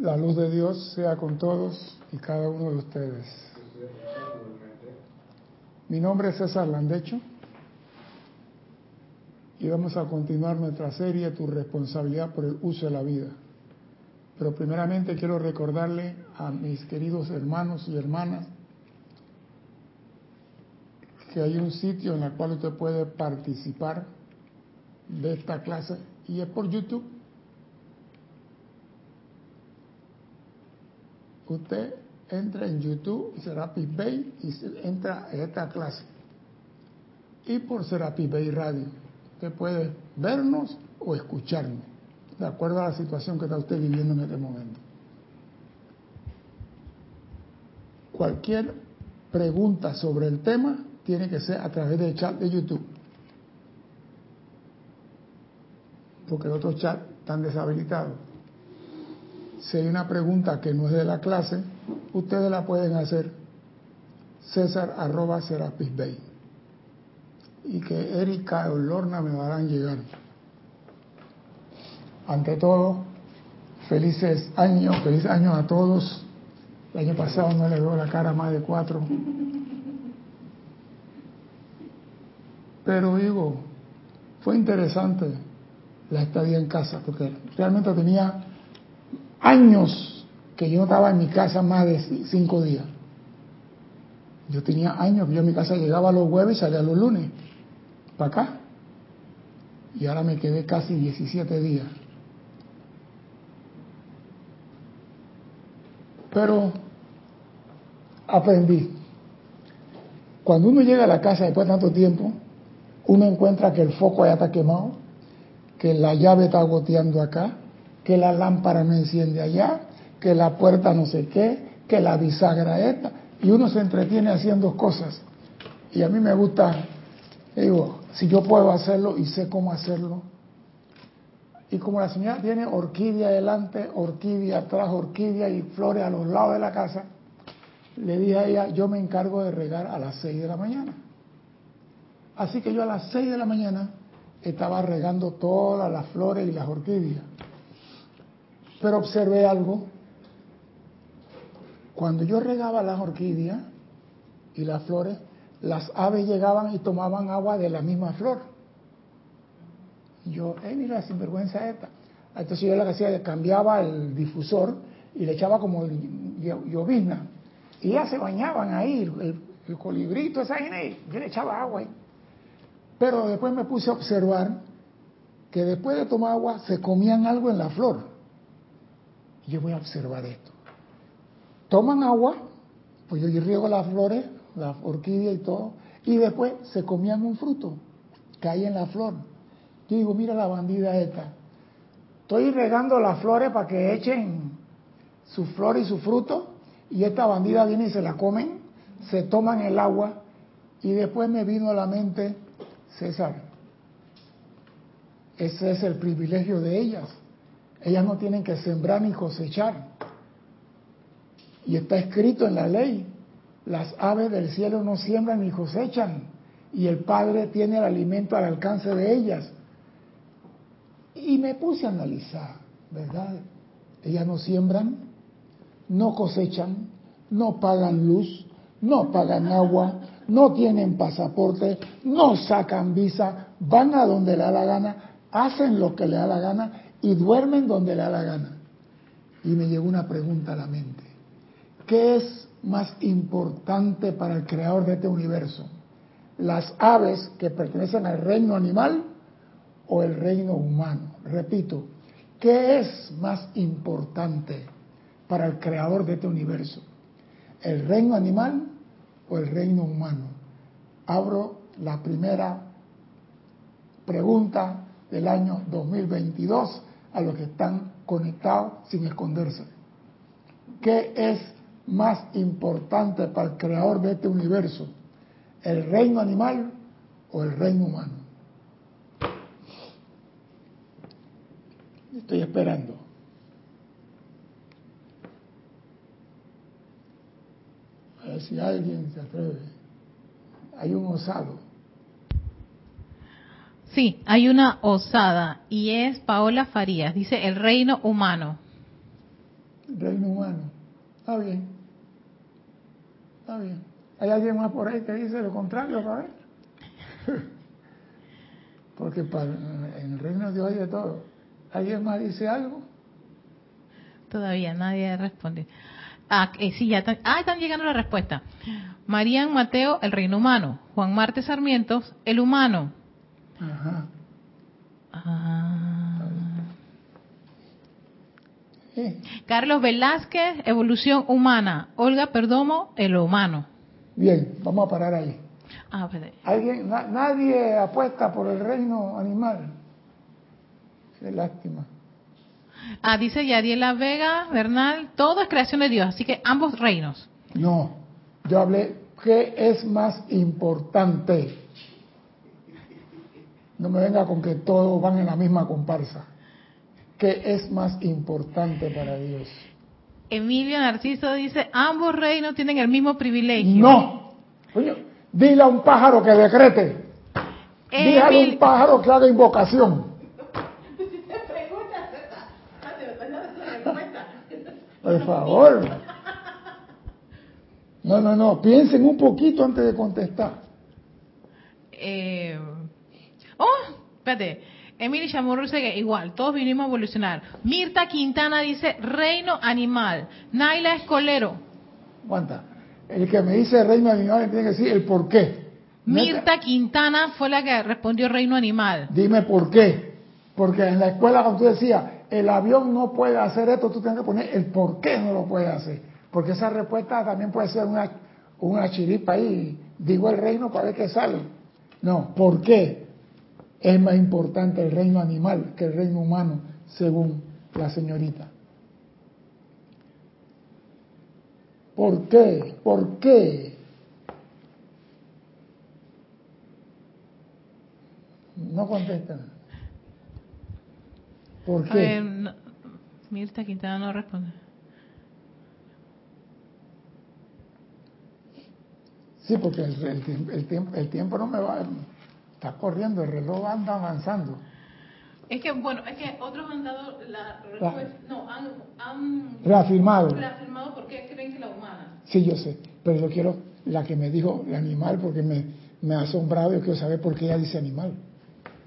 La luz de Dios sea con todos y cada uno de ustedes. Mi nombre es César Landecho y vamos a continuar nuestra serie Tu responsabilidad por el uso de la vida. Pero primeramente quiero recordarle a mis queridos hermanos y hermanas que hay un sitio en el cual usted puede participar de esta clase y es por YouTube. Usted entra en YouTube, Serapis Bay, y entra a esta clase. Y por Serapis Bay Radio. Usted puede vernos o escucharnos, de acuerdo a la situación que está usted viviendo en este momento. Cualquier pregunta sobre el tema tiene que ser a través del chat de YouTube. Porque los otros chats están deshabilitados. Si hay una pregunta que no es de la clase, ustedes la pueden hacer César arroba Serapis Bay. Y que Erika o Lorna me darán llegar. Ante todo, felices años, feliz años a todos. El año pasado no le veo la cara más de cuatro. Pero digo, fue interesante la estadía en casa, porque realmente tenía años que yo no estaba en mi casa más de cinco días. Yo tenía años yo en mi casa llegaba los jueves y salía los lunes, para acá. Y ahora me quedé casi 17 días. Pero aprendí. Cuando uno llega a la casa después de tanto tiempo, uno encuentra que el foco ya está quemado, que la llave está goteando acá, que la lámpara no enciende allá, que la puerta no sé qué, que la bisagra esta, y uno se entretiene haciendo cosas. Y a mí me gusta, digo, si yo puedo hacerlo y sé cómo hacerlo. Y como la señora tiene orquídea adelante, orquídea atrás, orquídea y flores a los lados de la casa, le dije a ella, yo me encargo de regar a las 6 de la mañana. Así que yo a las 6 de la mañana estaba regando todas las flores y las orquídeas. Pero observé algo. Cuando yo regaba las orquídeas y las flores, las aves llegaban y tomaban agua de la misma flor. Y yo, eh, mira, sinvergüenza esta. Entonces yo lo que hacía, cambiaba el difusor y le echaba como llovizna. Y ya se bañaban ahí, el, el colibrito, esa gente, yo le echaba agua ahí. Pero después me puse a observar que después de tomar agua se comían algo en la flor. Yo voy a observar esto. Toman agua, pues yo riego las flores, la orquídea y todo, y después se comían un fruto hay en la flor. Yo digo, mira la bandida esta. Estoy regando las flores para que echen su flor y su fruto, y esta bandida viene y se la comen, se toman el agua, y después me vino a la mente César, ese es el privilegio de ellas. Ellas no tienen que sembrar ni cosechar. Y está escrito en la ley, las aves del cielo no siembran ni cosechan, y el Padre tiene el alimento al alcance de ellas. Y me puse a analizar, ¿verdad? Ellas no siembran, no cosechan, no pagan luz, no pagan agua, no tienen pasaporte, no sacan visa, van a donde le da la gana, hacen lo que le da la gana y duermen donde le da la gana. Y me llegó una pregunta a la mente. ¿Qué es más importante para el creador de este universo? ¿Las aves que pertenecen al reino animal o el reino humano? Repito, ¿qué es más importante para el creador de este universo? ¿El reino animal o el reino humano? Abro la primera pregunta del año 2022 a los que están conectados sin esconderse. ¿Qué es más importante para el creador de este universo? ¿El reino animal o el reino humano? Estoy esperando. A ver si alguien se atreve. Hay un osado. Sí, hay una osada y es Paola Farías. Dice el reino humano. reino humano. Está bien. Está bien. ¿Hay alguien más por ahí que dice lo contrario, ver? Porque para, en el reino de Dios hay de todo. ¿Alguien más dice algo? Todavía nadie responde. Ah, eh, sí, ya están, ah, están llegando las respuestas. Marían Mateo, el reino humano. Juan Marte Sarmientos, el humano. Ajá. Ah. Carlos Velázquez, evolución humana. Olga Perdomo, el humano. Bien, vamos a parar ahí. Ah, ¿Alguien, nadie apuesta por el reino animal. Qué lástima. Ah, dice Yadiela Vega, Bernal, todo es creación de Dios, así que ambos reinos. No, yo hablé, ¿qué es más importante? No me venga con que todos van en la misma comparsa. ¿Qué es más importante para Dios? Emilio Narciso dice, ambos reinos tienen el mismo privilegio. No. dile a un pájaro que decrete. Dile a un pájaro que haga invocación. Por favor. No, no, no. Piensen un poquito antes de contestar. Eh... Oh, espérate. Emily Chamorro dice que igual, todos vinimos a evolucionar. Mirta Quintana dice reino animal. Naila Escolero. Aguanta. El que me dice reino animal tiene que decir el por qué. Mirta Quintana fue la que respondió reino animal. Dime por qué. Porque en la escuela, cuando tú decías, el avión no puede hacer esto, tú tienes que poner el por qué no lo puede hacer. Porque esa respuesta también puede ser una, una chiripa ahí. Digo el reino para ver qué sale. No, ¿por qué? Es más importante el reino animal que el reino humano, según la señorita. ¿Por qué? ¿Por qué? No contestan. ¿Por qué? Mirta Quintana no responde. Sí, porque el, tiempo, el tiempo no me va, está corriendo, el reloj anda avanzando. Es que, bueno, es que otros han dado la respuesta, no, han, han reafirmado. reafirmado por qué creen que la humana. Sí, yo sé, pero yo quiero la que me dijo el animal porque me, me ha asombrado, yo quiero saber por qué ella dice animal.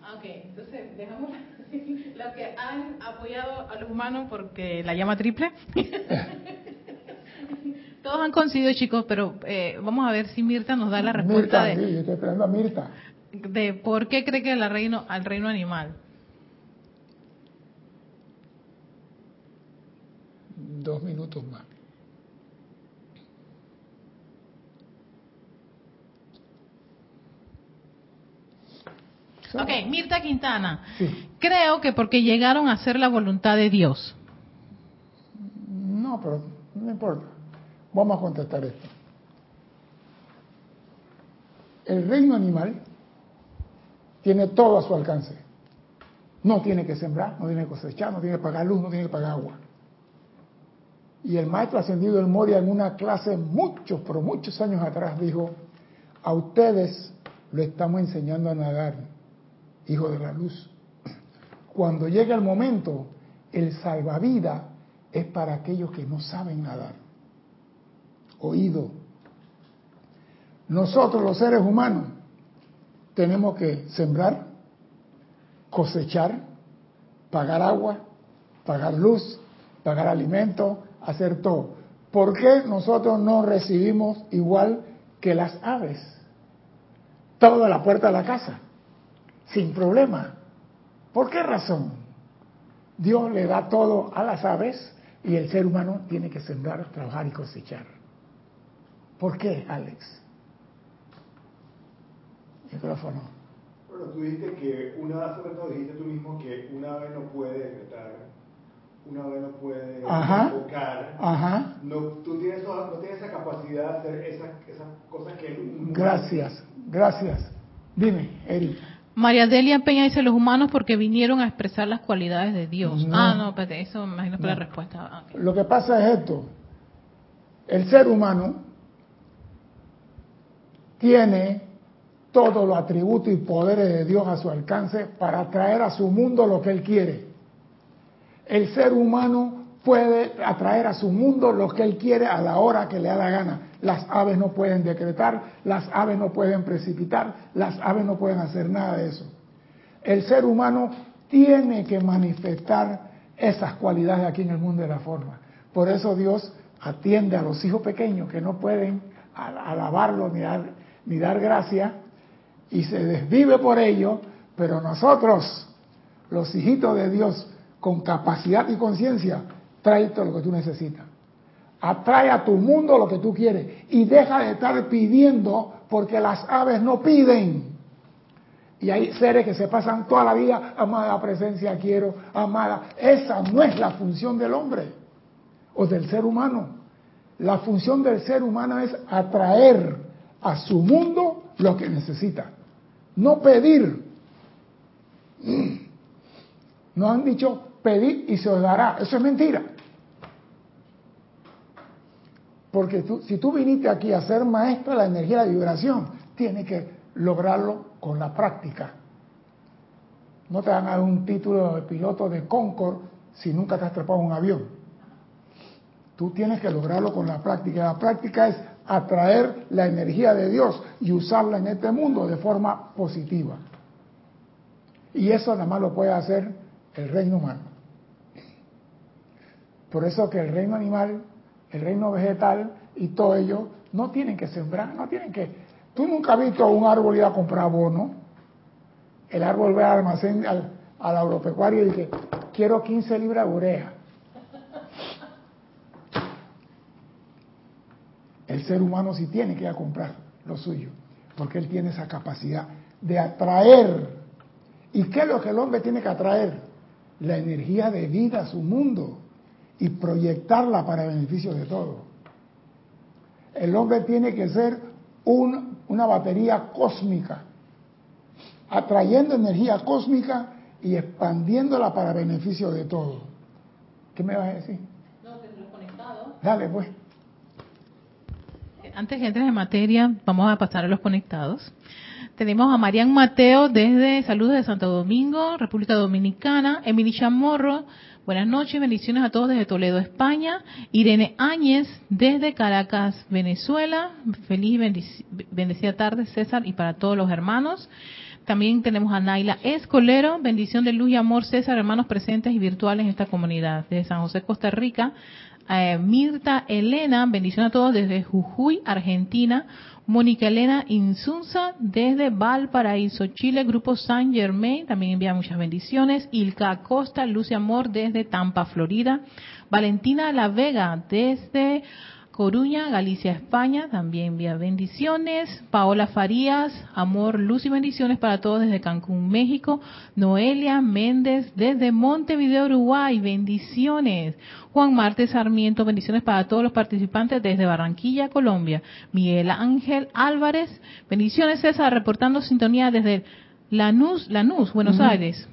Ah, ok, entonces dejamos los que han apoyado a los humanos porque la llama triple. Todos han coincidido, chicos, pero eh, vamos a ver si Mirta nos da la respuesta de, sí, yo estoy esperando a Mirta. De por qué cree que la reino, al reino animal. Dos minutos más. Ok, Mirta Quintana. Creo que porque llegaron a ser la voluntad de Dios. No, pero no importa. Vamos a contestar esto. El reino animal tiene todo a su alcance. No tiene que sembrar, no tiene que cosechar, no tiene que pagar luz, no tiene que pagar agua. Y el maestro ascendido del Moria en una clase muchos, pero muchos años atrás dijo, a ustedes lo estamos enseñando a nadar hijo de la luz. Cuando llega el momento, el salvavidas es para aquellos que no saben nadar. Oído. Nosotros los seres humanos tenemos que sembrar, cosechar, pagar agua, pagar luz, pagar alimento, hacer todo. ¿Por qué nosotros no recibimos igual que las aves? Todo a la puerta de la casa sin problema. ¿Por qué razón? Dios le da todo a las aves y el ser humano tiene que sembrar, trabajar y cosechar. ¿Por qué, Alex? Micrófono. Bueno, tú dijiste que una hace rato dijiste tú mismo que una ave no puede decretar, una ave no puede invocar. Ajá. No, tú tienes, no tienes esa capacidad de hacer esas, esas cosas que... Gracias, gracias. Dime, Eric. María Delia Peña dice los humanos porque vinieron a expresar las cualidades de Dios. Ah, no, espérate, eso me imagino que la respuesta. Ah, Lo que pasa es esto. El ser humano tiene todos los atributos y poderes de Dios a su alcance para traer a su mundo lo que él quiere. El ser humano puede atraer a su mundo lo que él quiere a la hora que le da la gana. Las aves no pueden decretar, las aves no pueden precipitar, las aves no pueden hacer nada de eso. El ser humano tiene que manifestar esas cualidades aquí en el mundo de la forma. Por eso Dios atiende a los hijos pequeños que no pueden alabarlo ni dar, ni dar gracia y se desvive por ello, pero nosotros, los hijitos de Dios, con capacidad y conciencia, trae todo lo que tú necesitas. Atrae a tu mundo lo que tú quieres y deja de estar pidiendo porque las aves no piden. Y hay seres que se pasan toda la vida, amada presencia quiero, amada. Esa no es la función del hombre o del ser humano. La función del ser humano es atraer a su mundo lo que necesita, no pedir. No han dicho pedir y se os dará. Eso es mentira. Porque si tú viniste aquí a ser maestro de la energía de la vibración, tienes que lograrlo con la práctica. No te van a dar un título de piloto de Concord si nunca te has trepado un avión. Tú tienes que lograrlo con la práctica. La práctica es atraer la energía de Dios y usarla en este mundo de forma positiva. Y eso nada más lo puede hacer el reino humano. Por eso que el reino animal, el reino vegetal y todo ello no tienen que sembrar, no tienen que Tú nunca has visto un árbol ir a comprar bono. El árbol ve al almacén, al, agropecuario y dice, quiero 15 libras de urea. El ser humano sí tiene que ir a comprar lo suyo, porque él tiene esa capacidad de atraer. ¿Y qué es lo que el hombre tiene que atraer? La energía de vida a su mundo y proyectarla para beneficio de todos. El hombre tiene que ser un una batería cósmica, atrayendo energía cósmica y expandiéndola para beneficio de todo. ¿Qué me vas a decir? No, que conectados. Dale, pues. Antes que entres en materia, vamos a pasar a los conectados. Tenemos a Marian Mateo desde Saludos de Santo Domingo, República Dominicana, Emily Chamorro, Buenas noches, bendiciones a todos desde Toledo, España. Irene Áñez desde Caracas, Venezuela. Feliz y bendecida tarde, César, y para todos los hermanos. También tenemos a Naila Escolero, bendición de luz y amor, César, hermanos presentes y virtuales en esta comunidad. Desde San José, Costa Rica, eh, Mirta Elena, bendición a todos desde Jujuy, Argentina. Mónica Elena Insunza desde Valparaíso, Chile, Grupo San Germain, también envía muchas bendiciones. Ilka Acosta, Lucia Amor desde Tampa, Florida. Valentina La Vega desde Coruña, Galicia, España, también envía bendiciones. Paola Farías, amor, luz y bendiciones para todos desde Cancún, México. Noelia Méndez desde Montevideo, Uruguay, bendiciones. Juan Marte Sarmiento, bendiciones para todos los participantes desde Barranquilla, Colombia. Miguel Ángel Álvarez, bendiciones César, reportando sintonía desde Lanús, Lanús, Buenos Aires.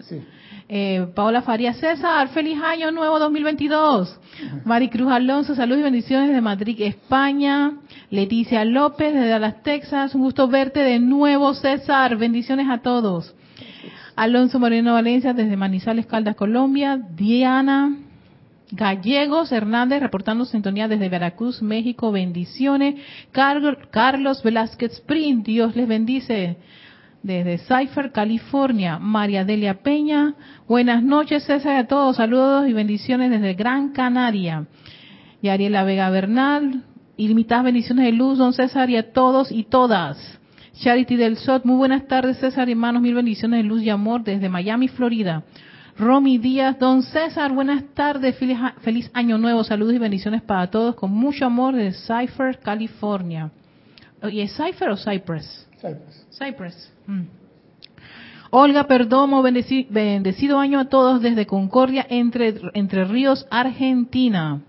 Sí. Eh, Paola Faría César, feliz año nuevo 2022. Maricruz Alonso, saludos y bendiciones de Madrid, España. Leticia López desde Dallas, Texas, un gusto verte de nuevo, César. Bendiciones a todos. Alonso Moreno Valencia desde Manizales, Caldas, Colombia. Diana Gallegos Hernández reportando sintonía desde Veracruz, México. Bendiciones. Carlos Velázquez Sprint, Dios les bendice desde Cypher, California. María Delia Peña, buenas noches César a todos, saludos y bendiciones desde Gran Canaria. Y Ariela Vega Bernal, ilimitadas bendiciones de luz, don César y a todos y todas. Charity del SOT, muy buenas tardes César y hermanos, mil bendiciones de luz y amor desde Miami, Florida. Romy Díaz, don César, buenas tardes, feliz, feliz año nuevo, saludos y bendiciones para todos, con mucho amor desde Cypher, California. ¿Y es Cypher o Cypress? Cypress. Cypress. Mm. Olga Perdomo, bendecido, año a todos desde Concordia, entre, Ríos, Argentina.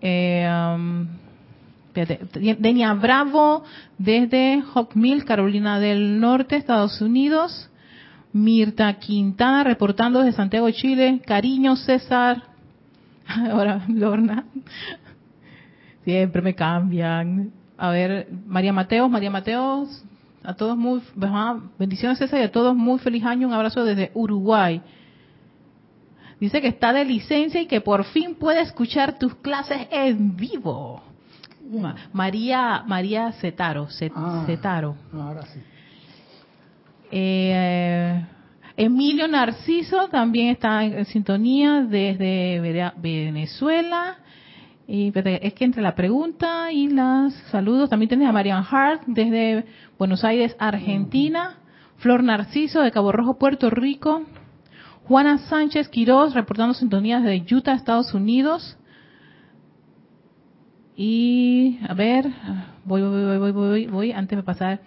Eh, um, Denia Bravo, desde Hawk Carolina del Norte, Estados Unidos. Mirta Quintana, reportando desde Santiago, Chile. Cariño, César. Ahora, Lorna. Siempre me cambian. A ver, María Mateos, María Mateos, a todos muy, bendiciones César y a todos muy feliz año, un abrazo desde Uruguay. Dice que está de licencia y que por fin puede escuchar tus clases en vivo. María María Cetaro, ah, Cetaro. Ahora sí. Eh, Emilio Narciso también está en sintonía desde Venezuela. Y es que entre la pregunta y los saludos también tienes a Marian Hart desde Buenos Aires, Argentina. Flor Narciso de Cabo Rojo, Puerto Rico. Juana Sánchez Quiroz reportando sintonías de Utah, Estados Unidos. Y a ver, voy, voy, voy, voy, voy, voy, antes de pasar.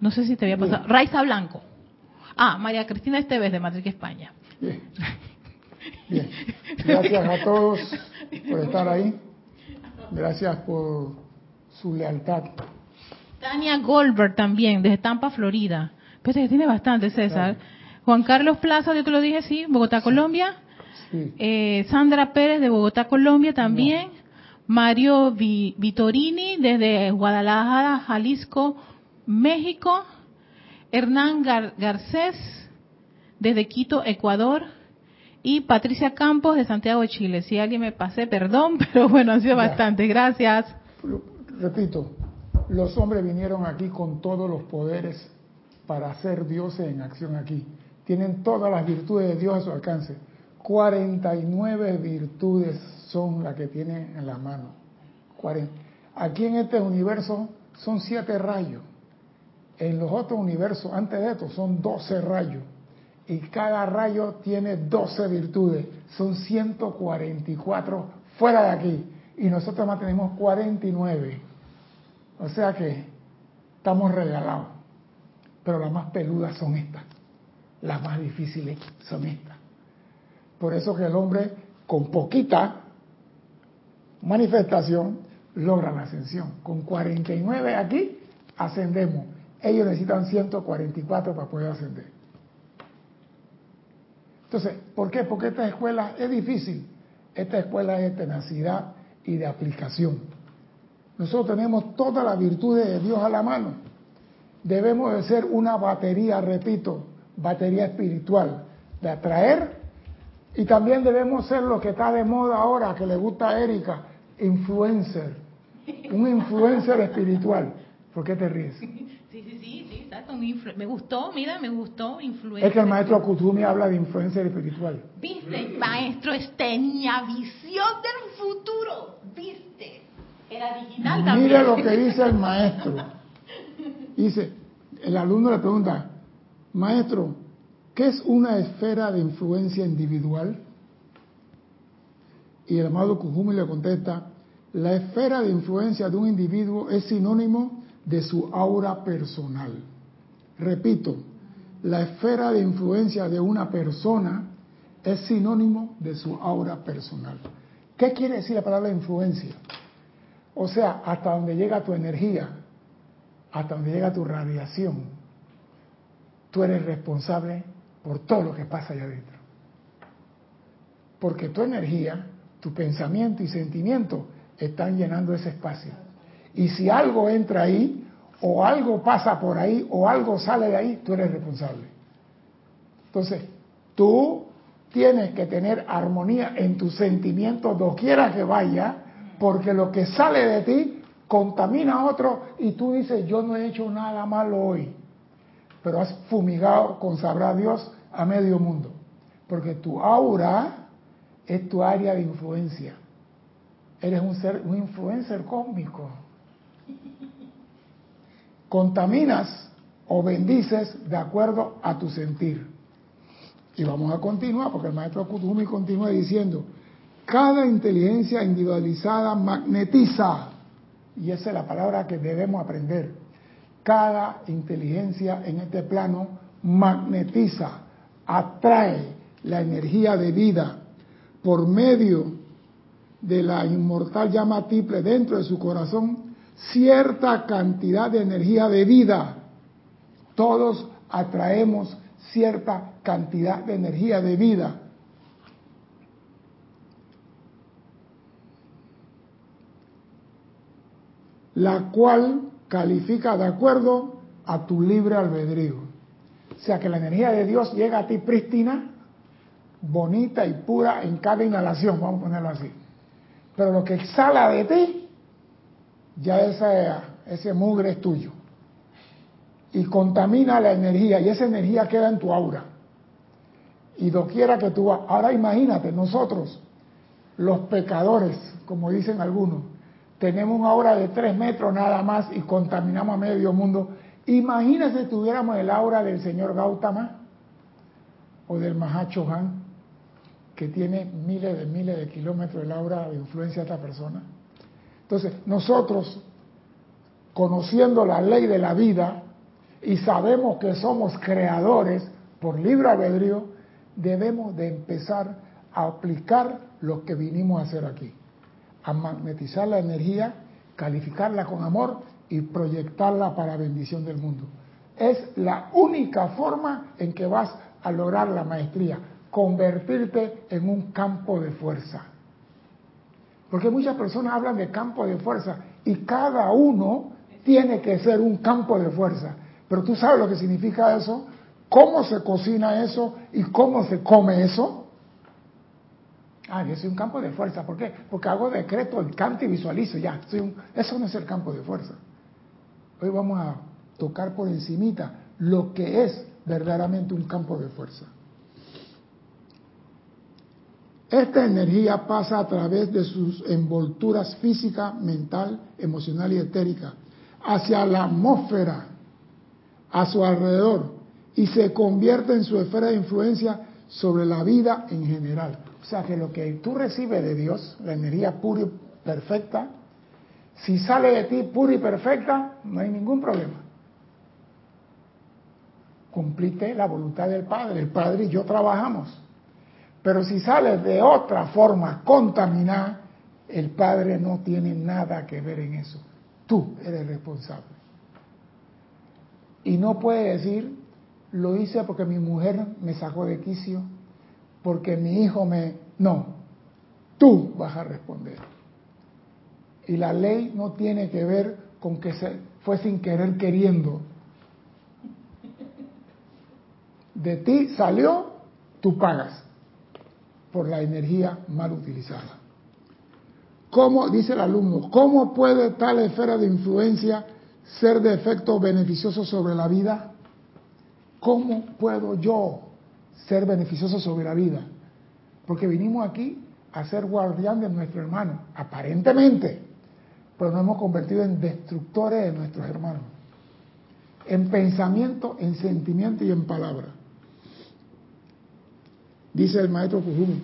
No sé si te había pasado. Raiza Blanco. Ah, María Cristina Esteves de Madrid, España. Bien. Gracias a todos por estar ahí. Gracias por su lealtad. Tania Goldberg también, desde Tampa, Florida. Pero que tiene bastante, César. Juan Carlos Plaza, yo te lo dije, sí, Bogotá, Colombia. Eh, Sandra Pérez de Bogotá, Colombia también. Mario Vitorini desde Guadalajara, Jalisco, México. Hernán Garcés desde Quito, Ecuador y Patricia Campos de Santiago de Chile. Si alguien me pasé, perdón, pero bueno, ha sido bastante. Gracias. Repito, los hombres vinieron aquí con todos los poderes para hacer dioses en acción aquí. Tienen todas las virtudes de Dios a su alcance. 49 virtudes son las que tienen en la mano. Aquí en este universo son siete rayos. En los otros universos, antes de esto, son 12 rayos y cada rayo tiene 12 virtudes, son 144 fuera de aquí y nosotros más tenemos 49. O sea que estamos regalados. Pero las más peludas son estas, las más difíciles son estas. Por eso que el hombre con poquita manifestación logra la ascensión. Con 49 aquí ascendemos. Ellos necesitan 144 para poder ascender. Entonces, ¿por qué? Porque esta escuela es difícil. Esta escuela es de tenacidad y de aplicación. Nosotros tenemos todas las virtudes de Dios a la mano. Debemos de ser una batería, repito, batería espiritual, de atraer y también debemos ser lo que está de moda ahora, que le gusta a Erika, influencer. Un influencer espiritual. ¿Por qué te ríes? me gustó, mira, me gustó influencer. Es que el maestro Kutumi habla de influencer espiritual. Viste, maestro, tenía visión del futuro. Viste, era digital también. Mire lo que dice el maestro. Dice, el alumno le pregunta, maestro, ¿qué es una esfera de influencia individual? Y el amado Kujumi le contesta, la esfera de influencia de un individuo es sinónimo de su aura personal. Repito, la esfera de influencia de una persona es sinónimo de su aura personal. ¿Qué quiere decir la palabra influencia? O sea, hasta donde llega tu energía, hasta donde llega tu radiación, tú eres responsable por todo lo que pasa allá adentro. Porque tu energía, tu pensamiento y sentimiento están llenando ese espacio. Y si algo entra ahí, o algo pasa por ahí o algo sale de ahí, tú eres responsable. Entonces, tú tienes que tener armonía en tus sentimientos doquiera que vaya, porque lo que sale de ti contamina a otro y tú dices, yo no he hecho nada malo hoy, pero has fumigado con sabrá Dios a medio mundo, porque tu aura es tu área de influencia. Eres un ser, un influencer cósmico contaminas o bendices de acuerdo a tu sentir. Y vamos a continuar, porque el maestro Kutumi continúa diciendo, cada inteligencia individualizada magnetiza, y esa es la palabra que debemos aprender, cada inteligencia en este plano magnetiza, atrae la energía de vida por medio de la inmortal llama triple dentro de su corazón cierta cantidad de energía de vida. Todos atraemos cierta cantidad de energía de vida. La cual califica de acuerdo a tu libre albedrío. O sea que la energía de Dios llega a ti prístina bonita y pura en cada inhalación, vamos a ponerlo así. Pero lo que exhala de ti, ya esa, ese mugre es tuyo. Y contamina la energía, y esa energía queda en tu aura. Y doquiera que tú vas. Ahora imagínate, nosotros, los pecadores, como dicen algunos, tenemos una aura de tres metros nada más y contaminamos a medio mundo. Imagínese si tuviéramos el aura del señor Gautama o del Mahacho Han, que tiene miles de miles de kilómetros de aura de influencia de esta persona. Entonces, nosotros, conociendo la ley de la vida y sabemos que somos creadores por libre albedrío, debemos de empezar a aplicar lo que vinimos a hacer aquí a magnetizar la energía, calificarla con amor y proyectarla para bendición del mundo. Es la única forma en que vas a lograr la maestría, convertirte en un campo de fuerza. Porque muchas personas hablan de campo de fuerza y cada uno tiene que ser un campo de fuerza. Pero tú sabes lo que significa eso, cómo se cocina eso y cómo se come eso. Ah, yo soy un campo de fuerza. ¿Por qué? Porque hago decreto, canto y visualizo. Ya, eso no es el campo de fuerza. Hoy vamos a tocar por encimita lo que es verdaderamente un campo de fuerza. Esta energía pasa a través de sus envolturas física, mental, emocional y etérica hacia la atmósfera, a su alrededor, y se convierte en su esfera de influencia sobre la vida en general. O sea que lo que tú recibes de Dios, la energía pura y perfecta, si sale de ti pura y perfecta, no hay ningún problema. Cumpliste la voluntad del Padre. El Padre y yo trabajamos. Pero si sale de otra forma contaminada, el Padre no tiene nada que ver en eso. Tú eres responsable. Y no puede decir, lo hice porque mi mujer me sacó de quicio, porque mi hijo me... No, tú vas a responder. Y la ley no tiene que ver con que se fue sin querer queriendo. De ti salió, tú pagas por la energía mal utilizada. ¿Cómo, dice el alumno, cómo puede tal esfera de influencia ser de efecto beneficioso sobre la vida? ¿Cómo puedo yo ser beneficioso sobre la vida. Porque vinimos aquí a ser guardián de nuestro hermano, aparentemente, pero nos hemos convertido en destructores de nuestros hermanos. En pensamiento, en sentimiento y en palabra. Dice el maestro Kujumi,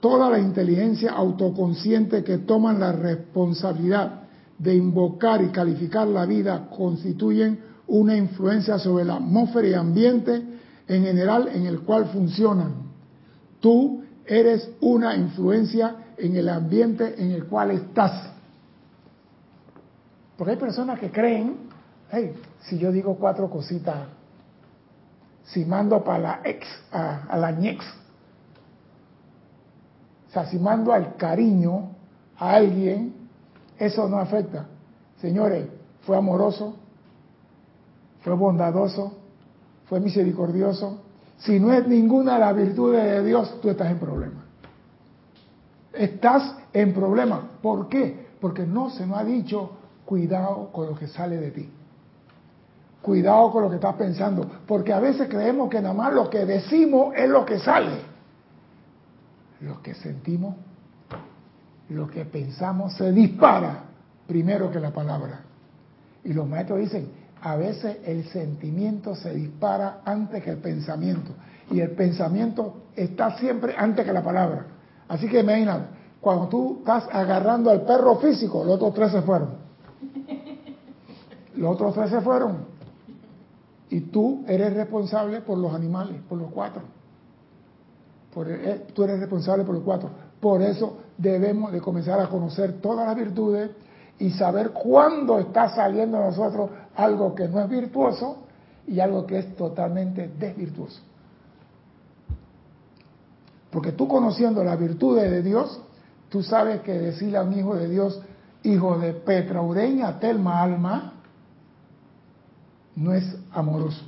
toda la inteligencia autoconsciente que toman la responsabilidad de invocar y calificar la vida constituyen una influencia sobre la atmósfera y ambiente en general en el cual funcionan. Tú eres una influencia en el ambiente en el cual estás. Porque hay personas que creen, hey, si yo digo cuatro cositas, si mando para la ex, a, la ñex, o sea, si mando al cariño a alguien, eso no afecta. Señores, fue amoroso, fue bondadoso, fue misericordioso. Si no es ninguna de las virtudes de Dios, tú estás en problema. Estás en problema. ¿Por qué? Porque no se nos ha dicho cuidado con lo que sale de ti. Cuidado con lo que estás pensando. Porque a veces creemos que nada más lo que decimos es lo que sale. Lo que sentimos, lo que pensamos se dispara primero que la palabra. Y los maestros dicen, a veces el sentimiento se dispara antes que el pensamiento. Y el pensamiento está siempre antes que la palabra. Así que imagínate, cuando tú estás agarrando al perro físico, los otros tres se fueron. Los otros tres se fueron. Y tú eres responsable por los animales, por los cuatro. Eh, tú eres responsable por los cuatro. Por eso debemos de comenzar a conocer todas las virtudes y saber cuándo está saliendo de nosotros algo que no es virtuoso y algo que es totalmente desvirtuoso. Porque tú conociendo las virtudes de Dios, tú sabes que decirle a un hijo de Dios, hijo de Petra Ureña, Telma Alma, no es amoroso.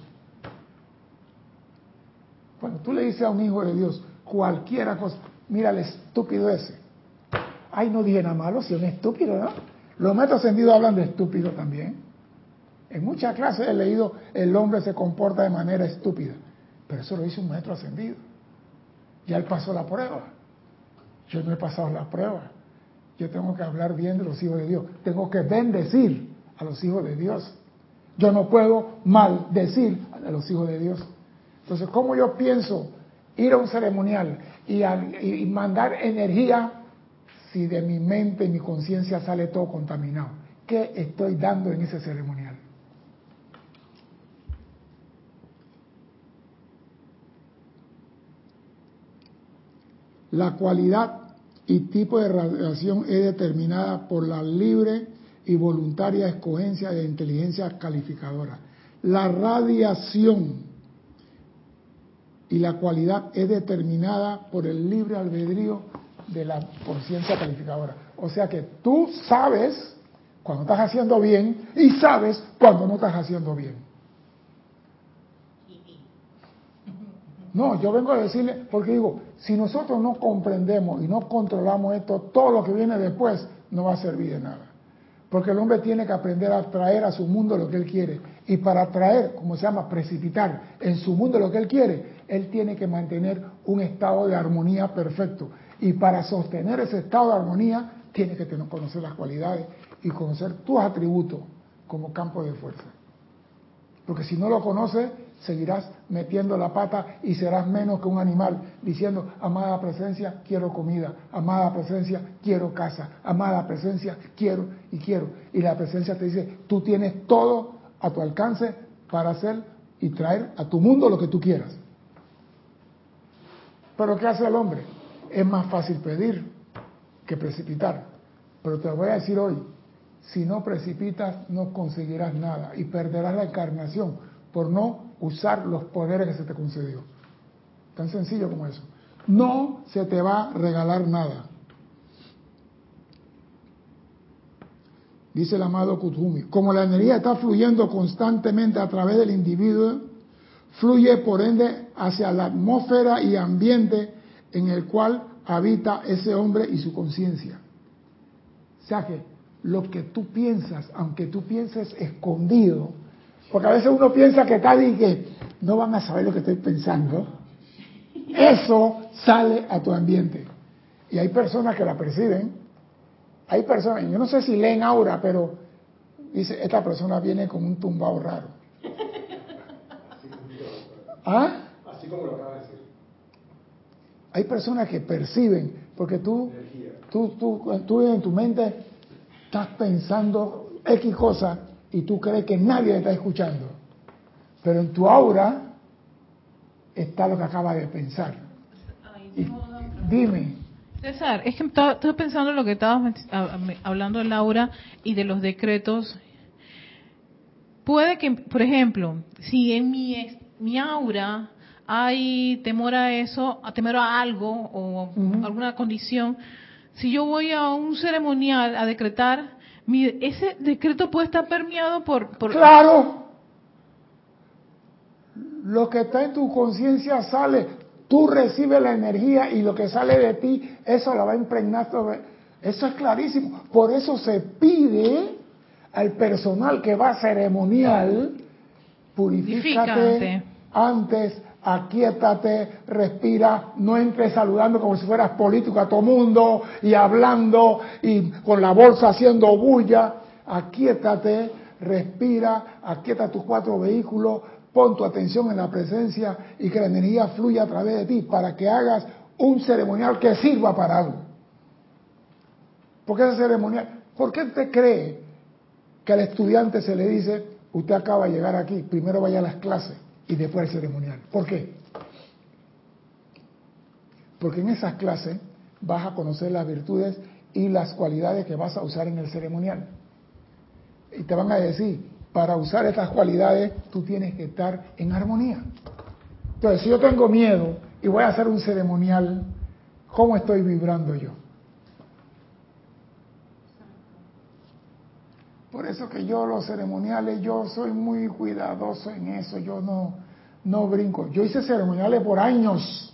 Cuando tú le dices a un hijo de Dios, cualquiera cosa. Mira el estúpido ese. Ay, no dije nada malo, si es un estúpido, ¿no? Los maestros ascendidos hablan de estúpido también. En muchas clases he leído el hombre se comporta de manera estúpida, pero eso lo dice un maestro ascendido. Ya él pasó la prueba. Yo no he pasado la prueba. Yo tengo que hablar bien de los hijos de Dios. Tengo que bendecir a los hijos de Dios. Yo no puedo maldecir a los hijos de Dios. Entonces, ¿cómo yo pienso ir a un ceremonial y, y mandar energía si de mi mente y mi conciencia sale todo contaminado? ¿Qué estoy dando en ese ceremonial? La cualidad y tipo de radiación es determinada por la libre y voluntaria escogencia de inteligencia calificadora. La radiación y la cualidad es determinada por el libre albedrío de la conciencia calificadora. O sea que tú sabes cuando estás haciendo bien y sabes cuando no estás haciendo bien. No, yo vengo a decirle, porque digo, si nosotros no comprendemos y no controlamos esto, todo lo que viene después no va a servir de nada. Porque el hombre tiene que aprender a traer a su mundo lo que él quiere. Y para traer, como se llama, precipitar en su mundo lo que él quiere, él tiene que mantener un estado de armonía perfecto. Y para sostener ese estado de armonía, tiene que tener, conocer las cualidades y conocer tus atributos como campo de fuerza. Porque si no lo conoces, seguirás metiendo la pata y serás menos que un animal diciendo, amada presencia, quiero comida, amada presencia, quiero casa, amada presencia, quiero y quiero. Y la presencia te dice, tú tienes todo a tu alcance para hacer y traer a tu mundo lo que tú quieras. Pero ¿qué hace el hombre? Es más fácil pedir que precipitar. Pero te voy a decir hoy, si no precipitas no conseguirás nada y perderás la encarnación por no usar los poderes que se te concedió. Tan sencillo como eso. No se te va a regalar nada. Dice el amado Kuthumi, como la energía está fluyendo constantemente a través del individuo, fluye por ende hacia la atmósfera y ambiente en el cual habita ese hombre y su conciencia. O sea que lo que tú piensas, aunque tú pienses escondido, porque a veces uno piensa que tal y que no van a saber lo que estoy pensando. Eso sale a tu ambiente. Y hay personas que la perciben. Hay personas, yo no sé si leen aura, pero dice, esta persona viene con un tumbado raro. ¿Ah? Así como lo acaba de decir. Hay personas que perciben, porque tú, tú, tú, tú en tu mente estás pensando X cosa y tú crees que nadie te está escuchando. Pero en tu aura está lo que acaba de pensar. dime. César, es que estoy pensando en lo que estabas hablando del aura y de los decretos. Puede que, por ejemplo, si en mi, mi aura hay temor a eso, a temor a algo o alguna condición, si yo voy a un ceremonial a decretar, ese decreto puede estar permeado por, Claro. Lo que está en tu conciencia sale. Tú recibes la energía y lo que sale de ti, eso la va a impregnar Eso es clarísimo. Por eso se pide al personal que va a ceremonial, purifícate antes aquietate, respira, no entres saludando como si fueras político a todo mundo y hablando y con la bolsa haciendo bulla. Aquietate, respira, aquieta tus cuatro vehículos, pon tu atención en la presencia y que la energía fluya a través de ti para que hagas un ceremonial que sirva para algo. Porque ese ceremonial, ¿por qué usted cree que al estudiante se le dice, usted acaba de llegar aquí, primero vaya a las clases? y después el ceremonial. ¿Por qué? Porque en esas clases vas a conocer las virtudes y las cualidades que vas a usar en el ceremonial. Y te van a decir, para usar estas cualidades tú tienes que estar en armonía. Entonces, si yo tengo miedo y voy a hacer un ceremonial, ¿cómo estoy vibrando yo? Por eso que yo los ceremoniales, yo soy muy cuidadoso en eso, yo no, no brinco. Yo hice ceremoniales por años,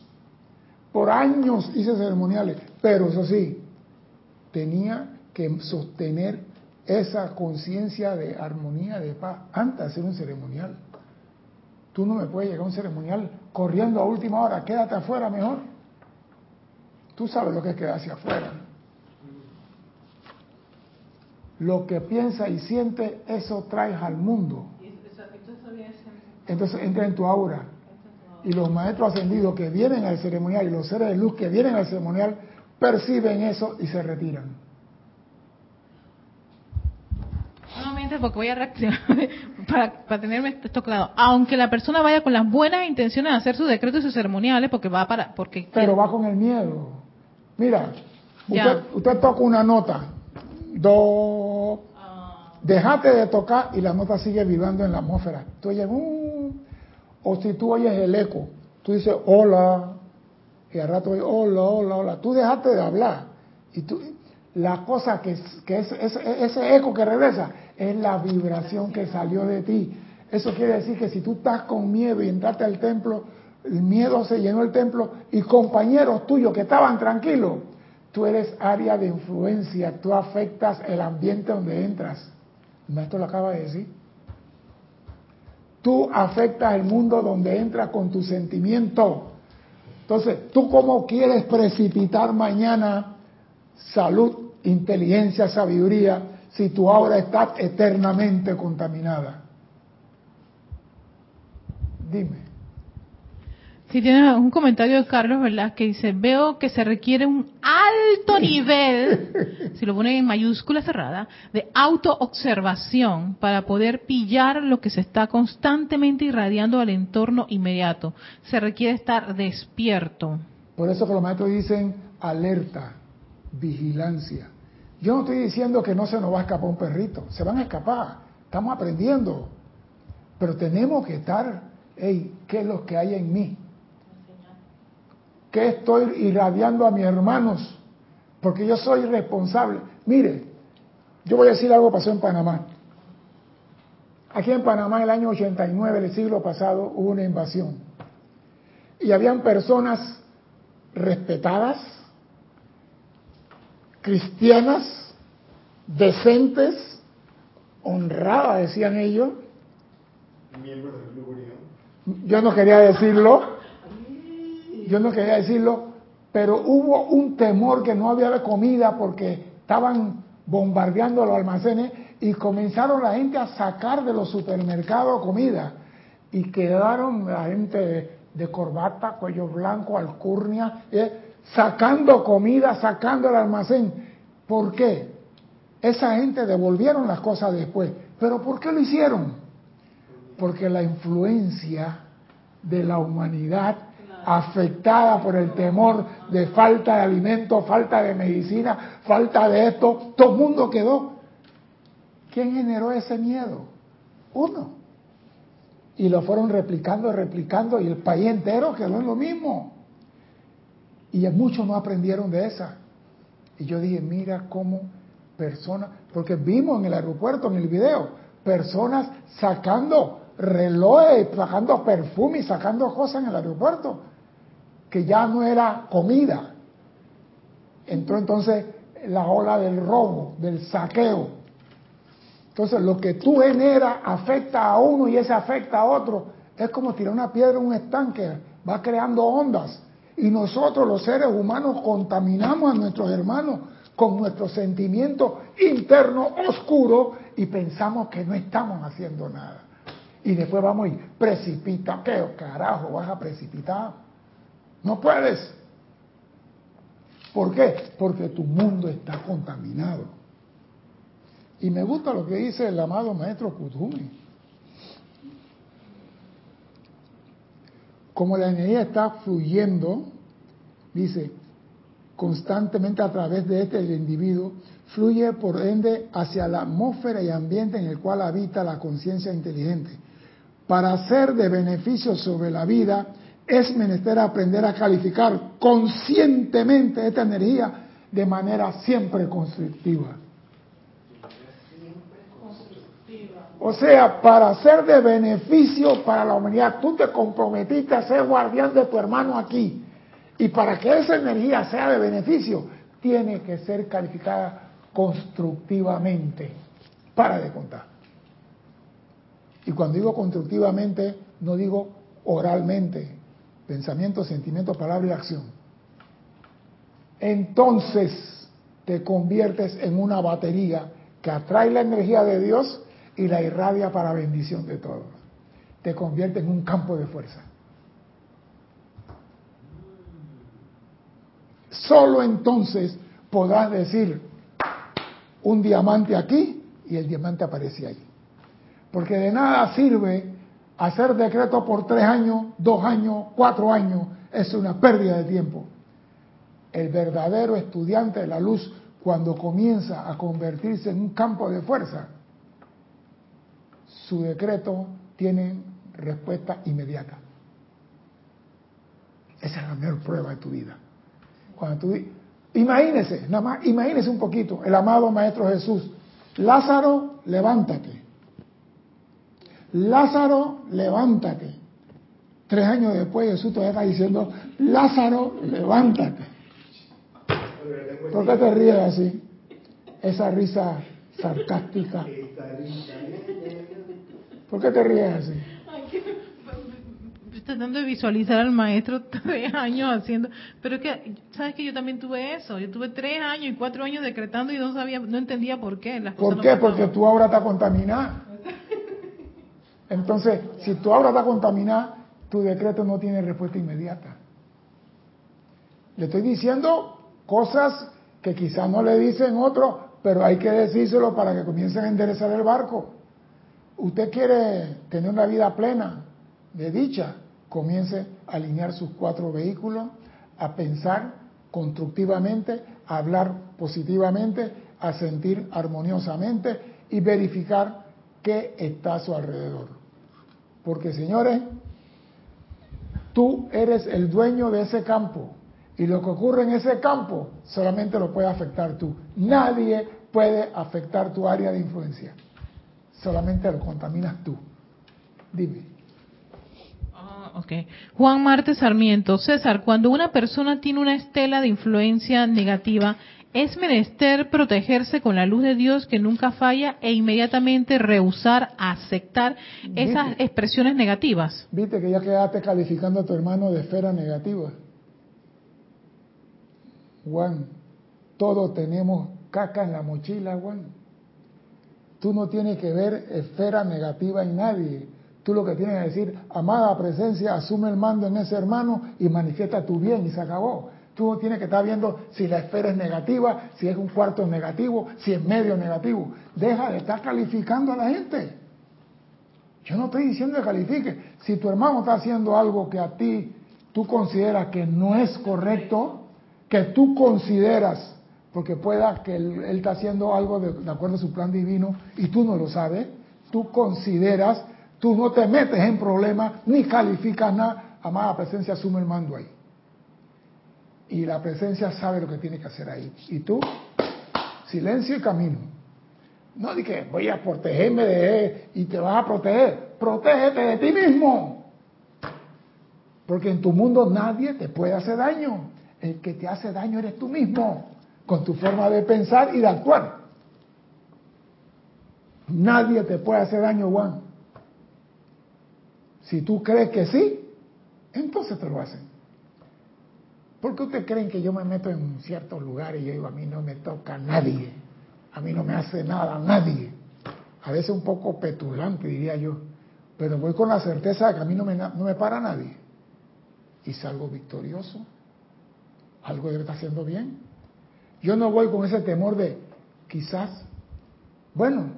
Por años hice ceremoniales, pero eso sí, tenía que sostener esa conciencia de armonía, de paz, antes de hacer un ceremonial. Tú no me puedes llegar a un ceremonial corriendo a última hora, quédate afuera mejor. Tú sabes lo que es quedarse afuera. Lo que piensa y siente, eso traes al mundo. Entonces entra en tu aura. Y los maestros ascendidos que vienen al ceremonial y los seres de luz que vienen al ceremonial perciben eso y se retiran. Porque voy a reaccionar para, para tenerme esto claro. Aunque la persona vaya con las buenas intenciones de hacer sus decretos y sus ceremoniales, porque va para. porque Pero va con el miedo. Mira, usted, usted toca una nota, do, dejate de tocar y la nota sigue vibrando en la atmósfera. Tú oyes, uh, o si tú oyes el eco, tú dices hola, y al rato oyes hola, hola, hola. Tú dejaste de hablar. Y tú, la cosa que, es, ese eco que regresa es la vibración que salió de ti. Eso quiere decir que si tú estás con miedo y entraste al templo, el miedo se llenó el templo y compañeros tuyos que estaban tranquilos, tú eres área de influencia, tú afectas el ambiente donde entras. Maestro lo acaba de decir. Tú afectas el mundo donde entras con tu sentimiento. Entonces, ¿tú cómo quieres precipitar mañana salud, inteligencia, sabiduría, si tu aura está eternamente contaminada? Dime. Si tienes un comentario de Carlos, ¿verdad? Que dice, veo que se requiere un alto nivel, si lo ponen en mayúscula cerrada, de autoobservación para poder pillar lo que se está constantemente irradiando al entorno inmediato. Se requiere estar despierto. Por eso que los maestros dicen alerta, vigilancia. Yo no estoy diciendo que no se nos va a escapar un perrito, se van a escapar, estamos aprendiendo. Pero tenemos que estar, hey, ¿qué es lo que hay en mí? ¿Qué estoy irradiando a mis hermanos? Porque yo soy responsable. Mire, yo voy a decir algo que pasó en Panamá. Aquí en Panamá, el año 89 del siglo pasado, hubo una invasión. Y habían personas respetadas, cristianas, decentes, honradas, decían ellos. Miembros del Yo no quería decirlo yo no quería decirlo, pero hubo un temor que no había comida porque estaban bombardeando los almacenes y comenzaron la gente a sacar de los supermercados comida y quedaron la gente de, corbata, cuello blanco, alcurnia, eh, sacando comida, sacando el almacén. ¿Por qué? Esa gente devolvieron las cosas después. ¿Pero por qué lo hicieron? Porque la influencia de la humanidad afectada por el temor de falta de alimento, falta de medicina, falta de esto, todo el mundo quedó. ¿Quién generó ese miedo? Uno. Y lo fueron replicando, replicando, y el país entero quedó en lo mismo. Y muchos no aprendieron de esa. Y yo dije, mira cómo personas, porque vimos en el aeropuerto, en el video, personas sacando relojes, sacando perfume y sacando cosas en el aeropuerto que ya no era comida. Entró entonces la ola del robo, del saqueo. Entonces lo que tú generas afecta a uno y ese afecta a otro. Es como tirar una piedra en un estanque, va creando ondas. Y nosotros los seres humanos contaminamos a nuestros hermanos con nuestro sentimiento interno oscuro y pensamos que no estamos haciendo nada. Y después vamos y precipita, ¿qué carajo vas a precipitar? No puedes. ¿Por qué? Porque tu mundo está contaminado. Y me gusta lo que dice el amado maestro Kutumi. Como la energía está fluyendo, dice, constantemente a través de este individuo, fluye por ende hacia la atmósfera y ambiente en el cual habita la conciencia inteligente, para ser de beneficio sobre la vida es menester aprender a calificar conscientemente esta energía de manera siempre constructiva. O sea, para ser de beneficio para la humanidad, tú te comprometiste a ser guardián de tu hermano aquí. Y para que esa energía sea de beneficio, tiene que ser calificada constructivamente. Para de contar. Y cuando digo constructivamente, no digo oralmente, pensamiento, sentimiento, palabra y acción. Entonces te conviertes en una batería que atrae la energía de Dios y la irradia para bendición de todos. Te convierte en un campo de fuerza. Solo entonces podrás decir un diamante aquí y el diamante aparece ahí. Porque de nada sirve hacer decreto por tres años, dos años, cuatro años. Es una pérdida de tiempo. El verdadero estudiante de la luz, cuando comienza a convertirse en un campo de fuerza, su decreto tiene respuesta inmediata. Esa es la mejor prueba de tu vida. Cuando tú, imagínese, nada más, imagínese un poquito, el amado Maestro Jesús. Lázaro, levántate. Lázaro, levántate. Tres años después Jesús todavía está diciendo, Lázaro, levántate. ¿Por qué te ríes así? Esa risa sarcástica. ¿Por qué te ríes así? tratando de visualizar al maestro tres años haciendo, pero es que, ¿sabes que yo también tuve eso? Yo tuve tres años y cuatro años decretando y no sabía, no entendía por qué. ¿Por qué? Porque tú ahora estás contaminada. Entonces, si tú ahora estás contaminada, tu decreto no tiene respuesta inmediata. Le estoy diciendo cosas que quizás no le dicen otros, pero hay que decírselo para que comiencen a enderezar el barco. Usted quiere tener una vida plena, de dicha, comience a alinear sus cuatro vehículos, a pensar constructivamente, a hablar positivamente, a sentir armoniosamente y verificar qué está a su alrededor. Porque señores, tú eres el dueño de ese campo y lo que ocurre en ese campo solamente lo puede afectar tú. Nadie puede afectar tu área de influencia. Solamente lo contaminas tú. Dime. Okay. Juan Marte Sarmiento, César, cuando una persona tiene una estela de influencia negativa, es menester protegerse con la luz de Dios que nunca falla e inmediatamente rehusar, aceptar esas expresiones negativas. Viste que ya quedaste calificando a tu hermano de esfera negativa. Juan, todos tenemos caca en la mochila, Juan. Tú no tienes que ver esfera negativa en nadie. Tú lo que tienes que decir, amada presencia, asume el mando en ese hermano y manifiesta tu bien y se acabó. Tú no tienes que estar viendo si la esfera es negativa, si es un cuarto negativo, si es medio negativo. Deja de estar calificando a la gente. Yo no estoy diciendo que califique. Si tu hermano está haciendo algo que a ti tú consideras que no es correcto, que tú consideras, porque pueda que él, está haciendo algo de acuerdo a su plan divino y tú no lo sabes, tú consideras Tú no te metes en problemas ni calificas nada. Amada presencia asume el mando ahí. Y la presencia sabe lo que tiene que hacer ahí. Y tú, silencio y camino. No di que voy a protegerme de él y te vas a proteger. Protégete de ti mismo. Porque en tu mundo nadie te puede hacer daño. El que te hace daño eres tú mismo, con tu forma de pensar y de actuar. Nadie te puede hacer daño, Juan. Si tú crees que sí, entonces te lo hacen. ¿Por qué ustedes creen que yo me meto en ciertos lugares y yo digo, a mí no me toca nadie? A mí no me hace nada nadie. A veces un poco petulante, diría yo. Pero voy con la certeza de que a mí no me, no me para nadie. Y salgo victorioso. Algo debe estar haciendo bien. Yo no voy con ese temor de, quizás, bueno,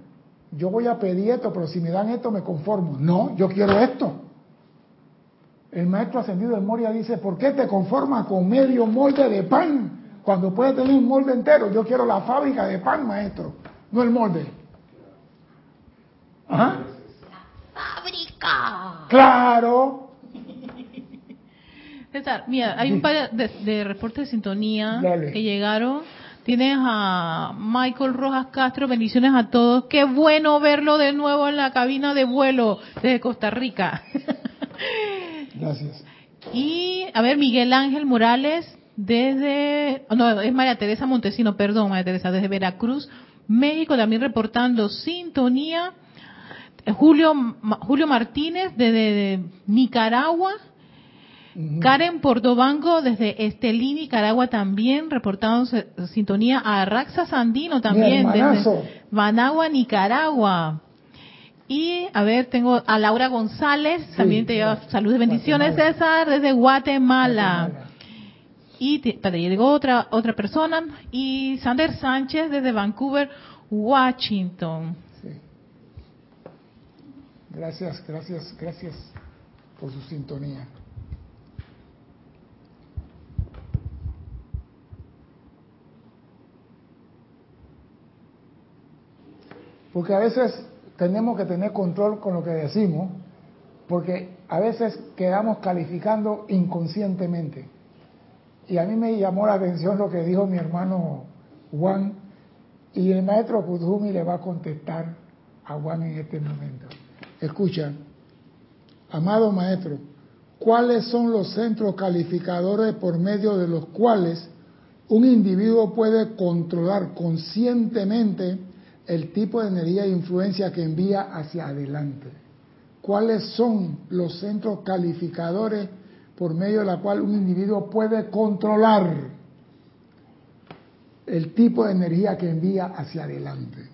yo voy a pedir esto, pero si me dan esto me conformo. No, yo quiero esto. El maestro ascendido de Moria dice, ¿por qué te conformas con medio molde de pan cuando puedes tener un molde entero? Yo quiero la fábrica de pan, maestro, no el molde. ¿Ah? La fábrica. Claro. César, mira, hay un par de, reportes de sintonía que llegaron Tienes a Michael Rojas Castro, bendiciones a todos. Qué bueno verlo de nuevo en la cabina de vuelo desde Costa Rica. Gracias. Y, a ver, Miguel Ángel Morales, desde, no, es María Teresa Montesino, perdón, María Teresa, desde Veracruz, México, también reportando sintonía. Julio, Julio Martínez, desde Nicaragua. Karen Portobango desde Estelí, Nicaragua también, reportando sintonía a Raxa Sandino también desde Managua, Nicaragua. Y a ver, tengo a Laura González, también te lleva saludos y bendiciones, César, desde Guatemala. Y te, llegó otra otra persona y Sander Sánchez desde Vancouver, Washington. Gracias, gracias, gracias por su sintonía. Porque a veces tenemos que tener control con lo que decimos, porque a veces quedamos calificando inconscientemente. Y a mí me llamó la atención lo que dijo mi hermano Juan, y el maestro Kudumi le va a contestar a Juan en este momento. Escucha, amado maestro, ¿cuáles son los centros calificadores por medio de los cuales un individuo puede controlar conscientemente el tipo de energía e influencia que envía hacia adelante. ¿Cuáles son los centros calificadores por medio de la cual un individuo puede controlar el tipo de energía que envía hacia adelante?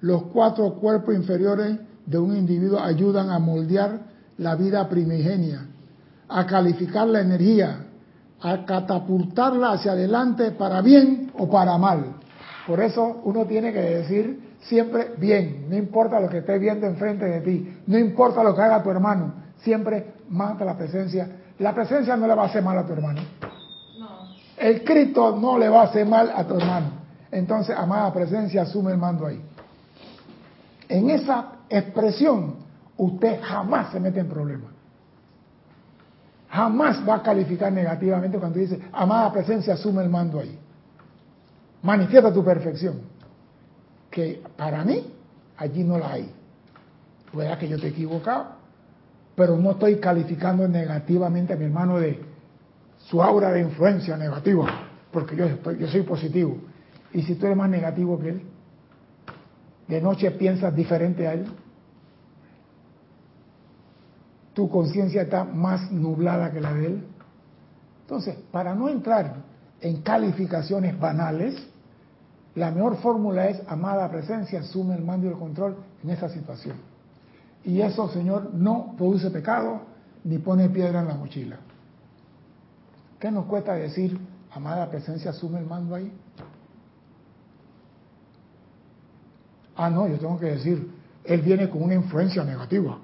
Los cuatro cuerpos inferiores de un individuo ayudan a moldear la vida primigenia, a calificar la energía, a catapultarla hacia adelante para bien o para mal. Por eso uno tiene que decir siempre bien, no importa lo que esté viendo enfrente de ti, no importa lo que haga tu hermano, siempre manta la presencia. La presencia no le va a hacer mal a tu hermano. El Cristo no le va a hacer mal a tu hermano. Entonces, amada presencia, asume el mando ahí. En esa expresión, usted jamás se mete en problemas. Jamás va a calificar negativamente cuando dice, amada presencia, asume el mando ahí manifiesta tu perfección. Que para mí, allí no la hay. Puede que yo te he equivocado, pero no estoy calificando negativamente a mi hermano de su aura de influencia negativa, porque yo, yo soy positivo. Y si tú eres más negativo que él, de noche piensas diferente a él, tu conciencia está más nublada que la de él. Entonces, para no entrar en calificaciones banales, la mejor fórmula es, amada presencia, asume el mando y el control en esa situación. Y eso, Señor, no produce pecado ni pone piedra en la mochila. ¿Qué nos cuesta decir, amada presencia, asume el mando ahí? Ah, no, yo tengo que decir, Él viene con una influencia negativa.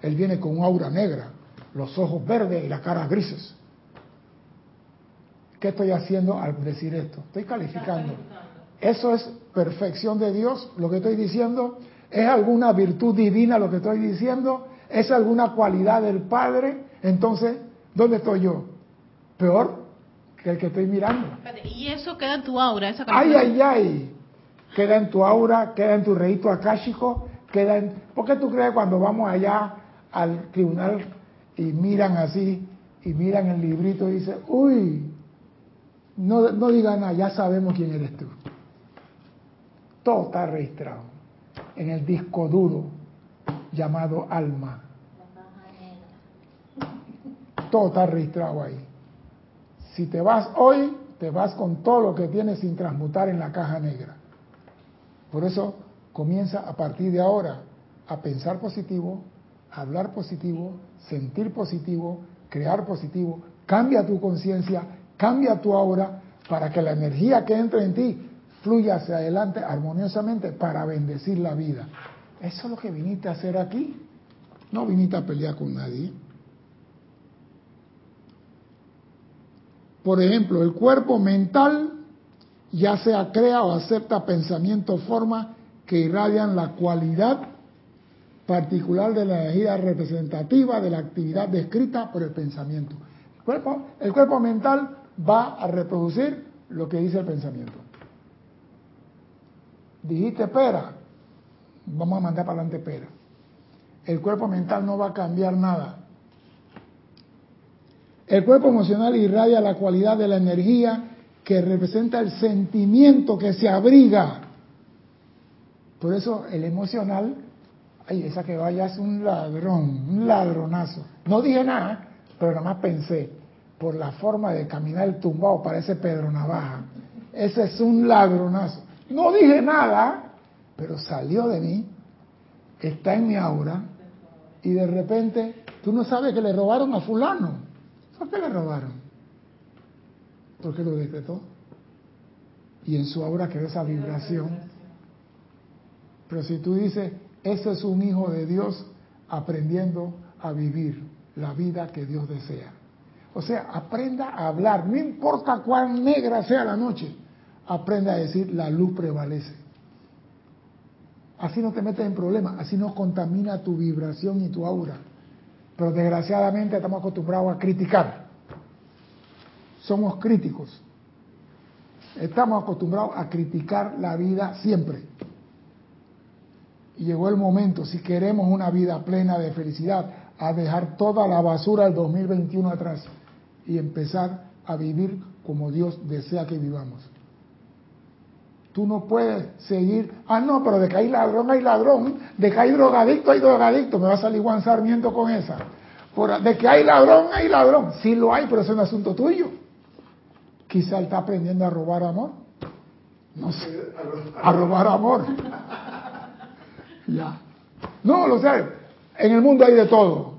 Él viene con un aura negra, los ojos verdes y las caras grises. ¿Qué estoy haciendo al decir esto? Estoy calificando. Eso es perfección de Dios, lo que estoy diciendo. ¿Es alguna virtud divina lo que estoy diciendo? ¿Es alguna cualidad del Padre? Entonces, ¿dónde estoy yo? Peor que el que estoy mirando. Y eso queda en tu aura, esa Ay, ay, ay. Queda en tu aura, queda en tu reito akáshico, queda en... ¿Por qué tú crees cuando vamos allá al tribunal y miran así, y miran el librito y dicen, uy, no, no digan nada, ya sabemos quién eres tú? Todo está registrado en el disco duro llamado alma. Todo está registrado ahí. Si te vas hoy, te vas con todo lo que tienes sin transmutar en la caja negra. Por eso comienza a partir de ahora a pensar positivo, a hablar positivo, sentir positivo, crear positivo. Cambia tu conciencia, cambia tu aura para que la energía que entre en ti fluya hacia adelante armoniosamente para bendecir la vida. Eso es lo que viniste a hacer aquí. No viniste a pelear con nadie. Por ejemplo, el cuerpo mental ya sea crea o acepta pensamiento forma que irradian la cualidad particular de la energía representativa de la actividad descrita por el pensamiento. El cuerpo mental va a reproducir lo que dice el pensamiento. Dijiste pera, vamos a mandar para adelante pera. El cuerpo mental no va a cambiar nada. El cuerpo emocional irradia la cualidad de la energía que representa el sentimiento que se abriga. Por eso el emocional, ay, esa que vaya es un ladrón, un ladronazo. No dije nada, pero nada más pensé, por la forma de caminar el tumbado parece Pedro Navaja. Ese es un ladronazo. No dije nada, pero salió de mí, está en mi aura, y de repente tú no sabes que le robaron a fulano. ¿Por qué le robaron? Porque lo decretó. Y en su aura quedó esa vibración. Pero si tú dices, ese es un hijo de Dios aprendiendo a vivir la vida que Dios desea. O sea, aprenda a hablar, no importa cuán negra sea la noche, aprenda a decir la luz prevalece. Así no te metes en problemas, así no contamina tu vibración y tu aura. Pero desgraciadamente estamos acostumbrados a criticar. Somos críticos. Estamos acostumbrados a criticar la vida siempre. Y llegó el momento, si queremos una vida plena de felicidad, a dejar toda la basura del 2021 atrás y empezar a vivir como Dios desea que vivamos. Tú no puedes seguir, ah, no, pero de que hay ladrón, hay ladrón, de que hay drogadicto, hay drogadicto, me va a salir Juan Sarmiento con esa. de que hay ladrón, hay ladrón. Sí lo hay, pero es un asunto tuyo. Quizá él está aprendiendo a robar amor. No sé, a robar amor. ya. No, lo sé. En el mundo hay de todo.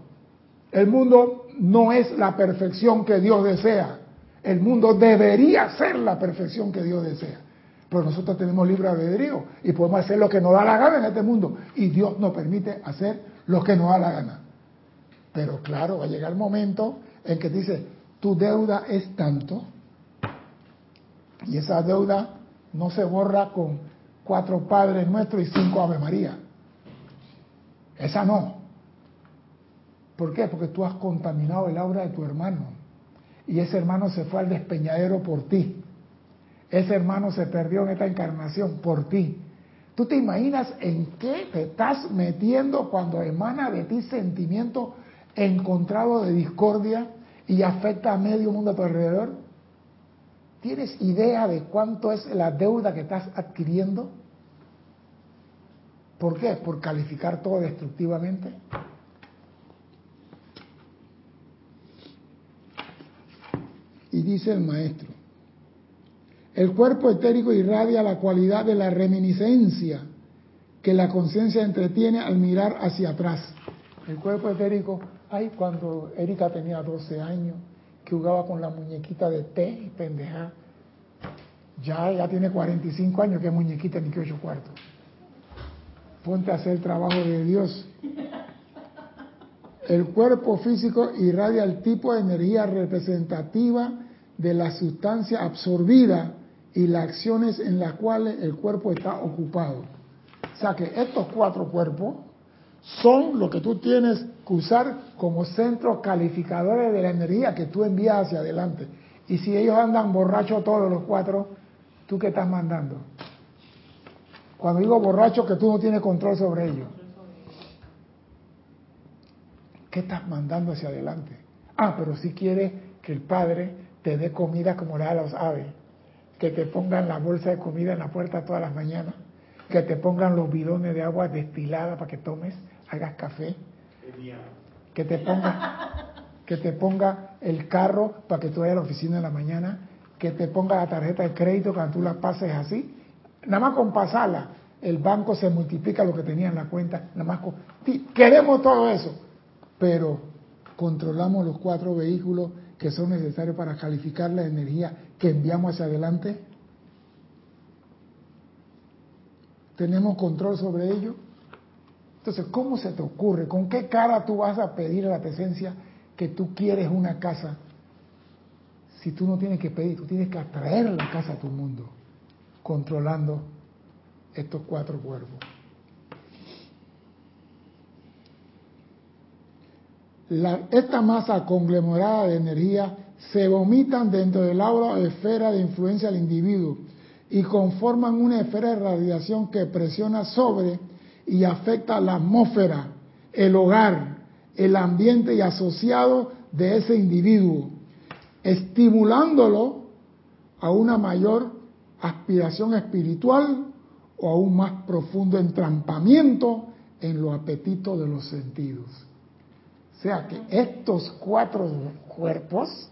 El mundo no es la perfección que Dios desea. El mundo debería ser la perfección que Dios desea. Pero nosotros tenemos libre albedrío y podemos hacer lo que nos da la gana en este mundo. Y Dios nos permite hacer lo que nos da la gana. Pero claro, va a llegar el momento en que dice, tu deuda es tanto. Y esa deuda no se borra con cuatro Padres Nuestros y cinco Ave María. Esa no. ¿Por qué? Porque tú has contaminado el aura de tu hermano. Y ese hermano se fue al despeñadero por ti. Ese hermano se perdió en esta encarnación por ti. ¿Tú te imaginas en qué te estás metiendo cuando emana de ti sentimiento encontrado de discordia y afecta a medio mundo a tu alrededor? ¿Tienes idea de cuánto es la deuda que estás adquiriendo? ¿Por qué? Por calificar todo destructivamente. Y dice el maestro, el cuerpo etérico irradia la cualidad de la reminiscencia que la conciencia entretiene al mirar hacia atrás. El cuerpo etérico, ay, cuando Erika tenía 12 años, que jugaba con la muñequita de té y pendeja. Ya, ya tiene 45 años, que muñequita ni que ocho cuartos. Ponte a hacer el trabajo de Dios. El cuerpo físico irradia el tipo de energía representativa de la sustancia absorbida y las acciones en las cuales el cuerpo está ocupado. O sea que estos cuatro cuerpos son lo que tú tienes que usar como centros calificadores de la energía que tú envías hacia adelante. Y si ellos andan borrachos todos los cuatro, ¿tú qué estás mandando? Cuando digo borracho, que tú no tienes control sobre ellos. ¿Qué estás mandando hacia adelante? Ah, pero si quieres que el Padre te dé comida como le da a los aves que te pongan la bolsa de comida en la puerta todas las mañanas, que te pongan los bidones de agua destilada para que tomes, hagas café, que te ponga, que te ponga el carro para que tú vayas a la oficina en la mañana, que te ponga la tarjeta de crédito cuando tú la pases así, nada más con pasarla, el banco se multiplica lo que tenía en la cuenta, nada más con, queremos todo eso, pero controlamos los cuatro vehículos que son necesarios para calificar la energía que enviamos hacia adelante? ¿Tenemos control sobre ello? Entonces, ¿cómo se te ocurre? ¿Con qué cara tú vas a pedir a la presencia que tú quieres una casa? Si tú no tienes que pedir, tú tienes que atraer la casa a tu mundo, controlando estos cuatro cuerpos. esta masa conglomerada de energía se vomitan dentro del aura o esfera de influencia del individuo y conforman una esfera de radiación que presiona sobre y afecta la atmósfera, el hogar, el ambiente y asociado de ese individuo, estimulándolo a una mayor aspiración espiritual o a un más profundo entrampamiento en los apetitos de los sentidos. O sea que estos cuatro cuerpos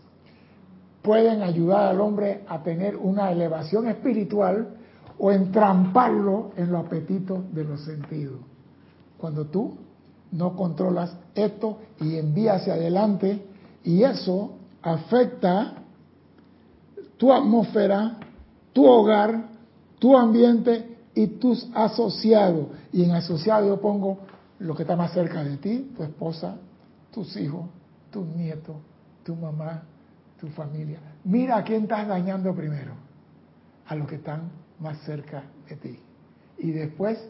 pueden ayudar al hombre a tener una elevación espiritual o entramparlo en los apetitos de los sentidos. Cuando tú no controlas esto y envías hacia adelante y eso afecta tu atmósfera, tu hogar, tu ambiente y tus asociados. Y en asociado yo pongo lo que está más cerca de ti, tu esposa, tus hijos, tus nietos, tu mamá, tu familia. Mira a quién estás dañando primero, a los que están más cerca de ti. Y después,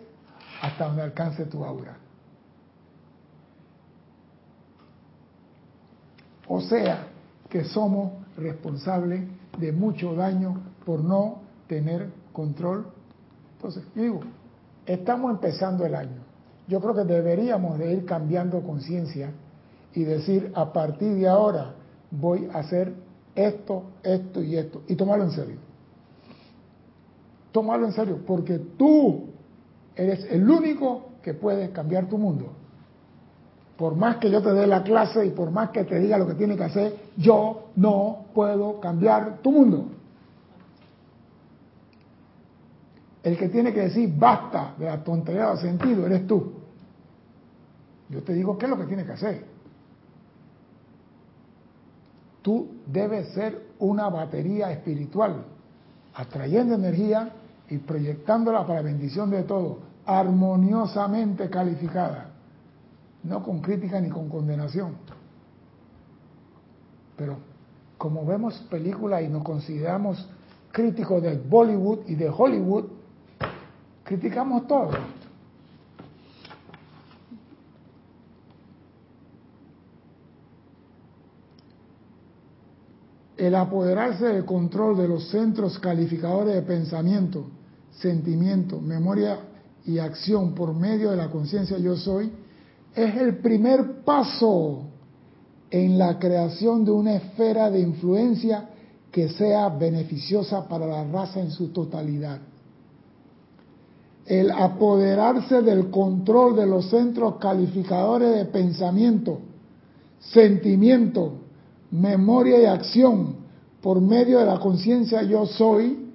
hasta donde alcance tu aura. O sea, que somos responsables de mucho daño por no tener control. Entonces, digo, estamos empezando el año. Yo creo que deberíamos de ir cambiando conciencia y decir, a partir de ahora voy a hacer esto, esto y esto, y tomarlo en serio. Tomarlo en serio, porque tú eres el único que puedes cambiar tu mundo. Por más que yo te dé la clase y por más que te diga lo que tiene que hacer, yo no puedo cambiar tu mundo. El que tiene que decir basta de la tontería de sentido eres tú. Yo te digo qué es lo que tiene que hacer. Tú debes ser una batería espiritual, atrayendo energía y proyectándola para bendición de todo, armoniosamente calificada, no con crítica ni con condenación. Pero como vemos películas y nos consideramos críticos de Bollywood y de Hollywood, criticamos todo. El apoderarse del control de los centros calificadores de pensamiento, sentimiento, memoria y acción por medio de la conciencia yo soy, es el primer paso en la creación de una esfera de influencia que sea beneficiosa para la raza en su totalidad. El apoderarse del control de los centros calificadores de pensamiento, sentimiento, memoria y acción por medio de la conciencia yo soy,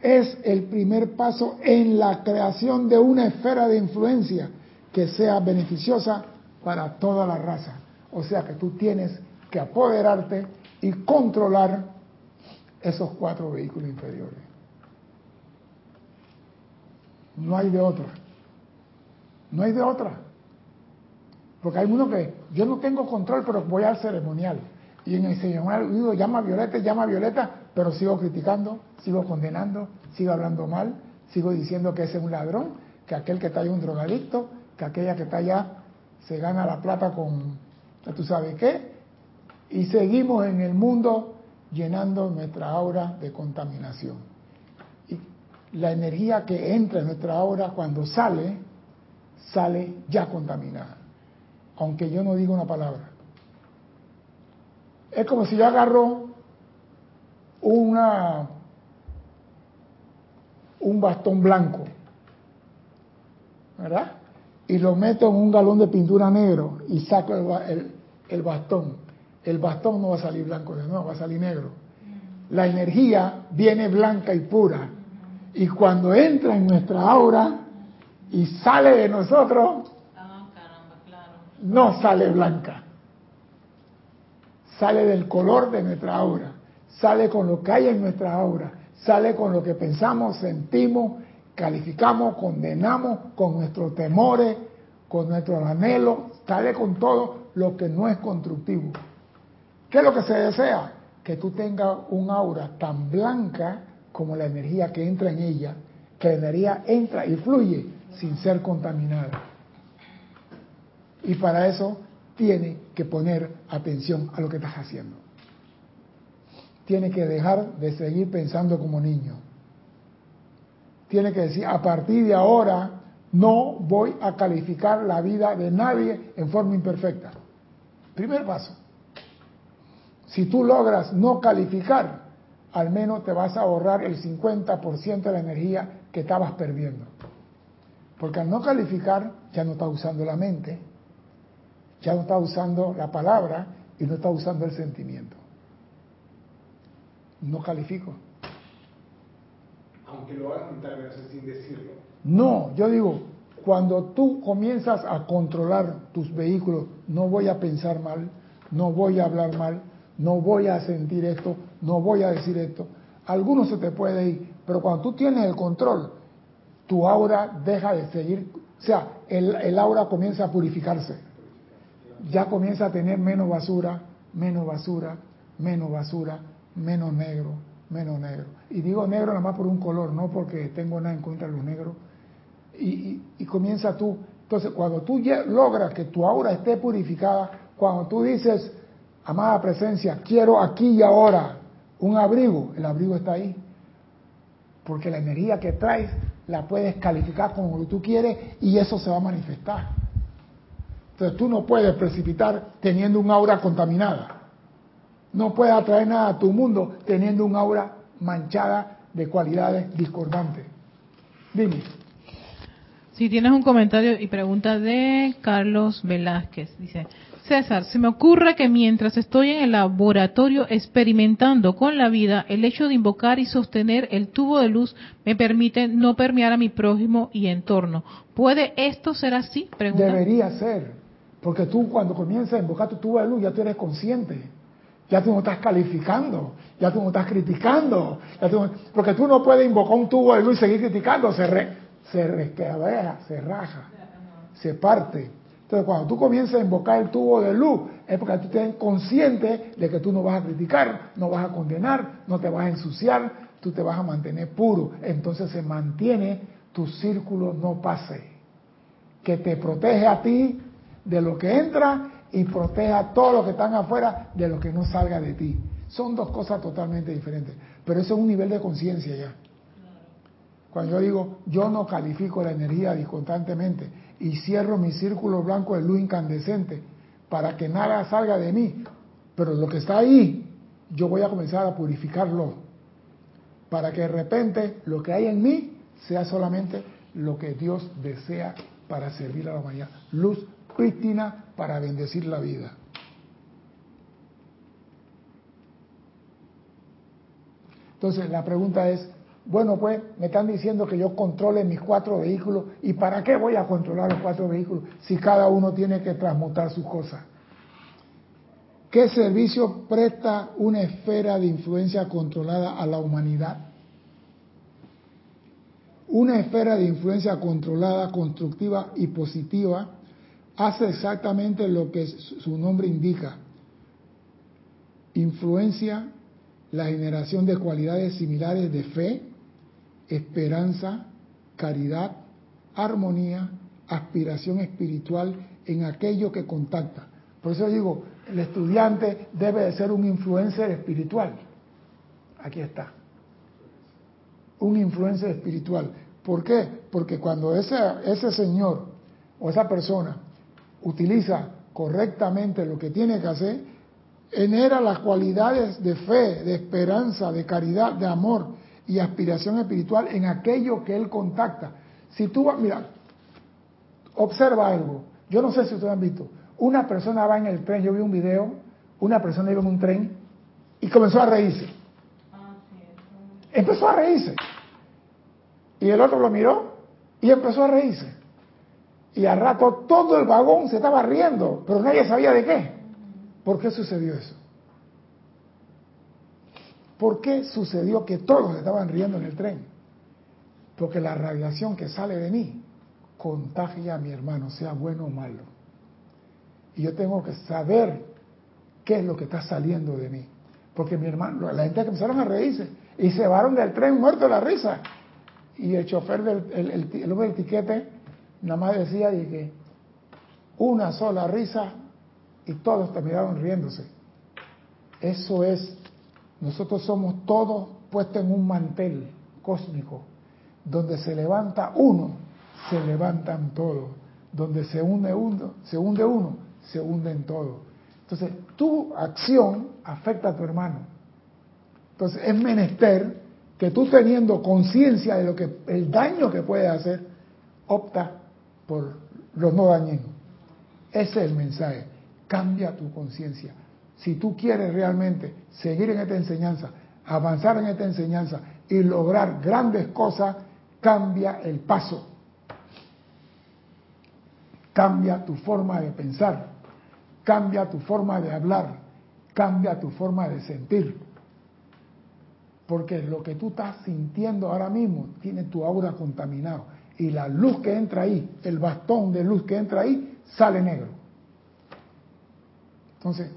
es el primer paso en la creación de una esfera de influencia que sea beneficiosa para toda la raza. O sea que tú tienes que apoderarte y controlar esos cuatro vehículos inferiores. No hay de otra. No hay de otra. Porque hay uno que yo no tengo control, pero voy al ceremonial. Y en el Señor digo, llama a Violeta, llama a Violeta, pero sigo criticando, sigo condenando, sigo hablando mal, sigo diciendo que ese es un ladrón, que aquel que está ahí es un drogadicto, que aquella que está allá se gana la plata con, tú sabes qué, y seguimos en el mundo llenando nuestra aura de contaminación. Y la energía que entra en nuestra aura cuando sale, sale ya contaminada, aunque yo no diga una palabra. Es como si yo agarro una, un bastón blanco, ¿verdad? Y lo meto en un galón de pintura negro y saco el, el bastón. El bastón no va a salir blanco de nuevo, va a salir negro. La energía viene blanca y pura. Y cuando entra en nuestra aura y sale de nosotros, ah, no sale blanca sale del color de nuestra aura, sale con lo que hay en nuestra aura, sale con lo que pensamos, sentimos, calificamos, condenamos, con nuestros temores, con nuestros anhelos, sale con todo lo que no es constructivo. ¿Qué es lo que se desea? Que tú tengas un aura tan blanca como la energía que entra en ella, que la energía entra y fluye sin ser contaminada. Y para eso tiene que poner atención a lo que estás haciendo. Tiene que dejar de seguir pensando como niño. Tiene que decir, a partir de ahora no voy a calificar la vida de nadie en forma imperfecta. Primer paso. Si tú logras no calificar, al menos te vas a ahorrar el 50% de la energía que estabas perdiendo. Porque al no calificar, ya no estás usando la mente, ya no estás usando la palabra y no estás usando el sentimiento. No califico. Aunque lo mentalmente sin decirlo. No, yo digo, cuando tú comienzas a controlar tus vehículos, no voy a pensar mal, no voy a hablar mal, no voy a sentir esto, no voy a decir esto. Algunos se te puede ir, pero cuando tú tienes el control, tu aura deja de seguir, o sea, el, el aura comienza a purificarse. Ya comienza a tener menos basura, menos basura, menos basura, menos negro, menos negro. Y digo negro nada más por un color, no porque tengo nada en contra de los negros, y, comienza tú. Entonces, cuando tú logras que tu aura esté purificada, cuando tú dices, amada presencia, quiero aquí y ahora un abrigo, el abrigo está ahí. Porque la energía que traes la puedes calificar como tú quieres y eso se va a manifestar. Entonces tú no puedes precipitar teniendo un aura contaminada. No puedes atraer nada a tu mundo teniendo un aura manchada de cualidades discordantes. Dime. Si tienes un comentario y pregunta de Carlos Velázquez, dice, César, se me ocurre que mientras estoy en el laboratorio experimentando con la vida, el hecho de invocar y sostener el tubo de luz me permite no permear a mi prójimo y entorno. ¿Puede esto ser así? Debería ser, porque tú cuando comienzas a invocar tu tubo de luz ya tú eres consciente, ya tú no estás calificando, ya tú no estás criticando, porque tú no puedes invocar un tubo de luz y seguir criticando, se se resquebraja, se raja, se parte. Entonces, cuando tú comienzas a invocar el tubo de luz, es porque tú estás consciente de que tú no vas a criticar, no vas a condenar, no te vas a ensuciar, tú te vas a mantener puro. Entonces se mantiene tu círculo no pase, que te protege a ti de lo que entra y protege a todos los que están afuera de lo que no salga de ti. Son dos cosas totalmente diferentes, pero eso es un nivel de conciencia ya. Cuando yo digo, yo no califico la energía disconstantemente y cierro mi círculo blanco de luz incandescente para que nada salga de mí, pero lo que está ahí, yo voy a comenzar a purificarlo para que de repente lo que hay en mí sea solamente lo que Dios desea para servir a la humanidad. Luz prístina para bendecir la vida. Entonces la pregunta es, bueno, pues me están diciendo que yo controle mis cuatro vehículos. ¿Y para qué voy a controlar los cuatro vehículos si cada uno tiene que transmutar sus cosas? ¿Qué servicio presta una esfera de influencia controlada a la humanidad? Una esfera de influencia controlada, constructiva y positiva hace exactamente lo que su nombre indica. Influencia la generación de cualidades similares de fe, esperanza, caridad, armonía, aspiración espiritual en aquello que contacta. Por eso digo, el estudiante debe de ser un influencer espiritual. Aquí está. Un influencer espiritual. ¿Por qué? Porque cuando ese, ese señor o esa persona utiliza correctamente lo que tiene que hacer, genera las cualidades de fe, de esperanza, de caridad, de amor, y aspiración espiritual en aquello que Él contacta. Si tú vas, mira, observa algo. Yo no sé si ustedes han visto. Una persona va en el tren, yo vi un video, una persona iba en un tren y comenzó a reírse. Empezó a reírse. Y el otro lo miró y empezó a reírse. Y al rato todo el vagón se estaba riendo, pero nadie sabía de qué. ¿Por qué sucedió eso? ¿Por qué sucedió que todos estaban riendo en el tren? Porque la radiación que sale de mí contagia a mi hermano, sea bueno o malo. Y yo tengo que saber qué es lo que está saliendo de mí. Porque mi hermano, la gente empezaron a reírse y se van del tren muerto de la risa. Y el chofer del el, hombre del tiquete nada más decía que una sola risa y todos terminaron riéndose. Eso es nosotros somos todos puestos en un mantel cósmico. Donde se levanta uno, se levantan todos. Donde se hunde uno, se hunde uno, se hunden todos. Entonces, tu acción afecta a tu hermano. Entonces, es menester que tú teniendo conciencia de lo que el daño que puede hacer, opta por los no dañinos. Ese es el mensaje. Cambia tu conciencia. Si tú quieres realmente seguir en esta enseñanza, avanzar en esta enseñanza y lograr grandes cosas, cambia el paso. Cambia tu forma de pensar, cambia tu forma de hablar, cambia tu forma de sentir. Porque lo que tú estás sintiendo ahora mismo tiene tu aura contaminado. Y la luz que entra ahí, el bastón de luz que entra ahí, sale negro. Entonces,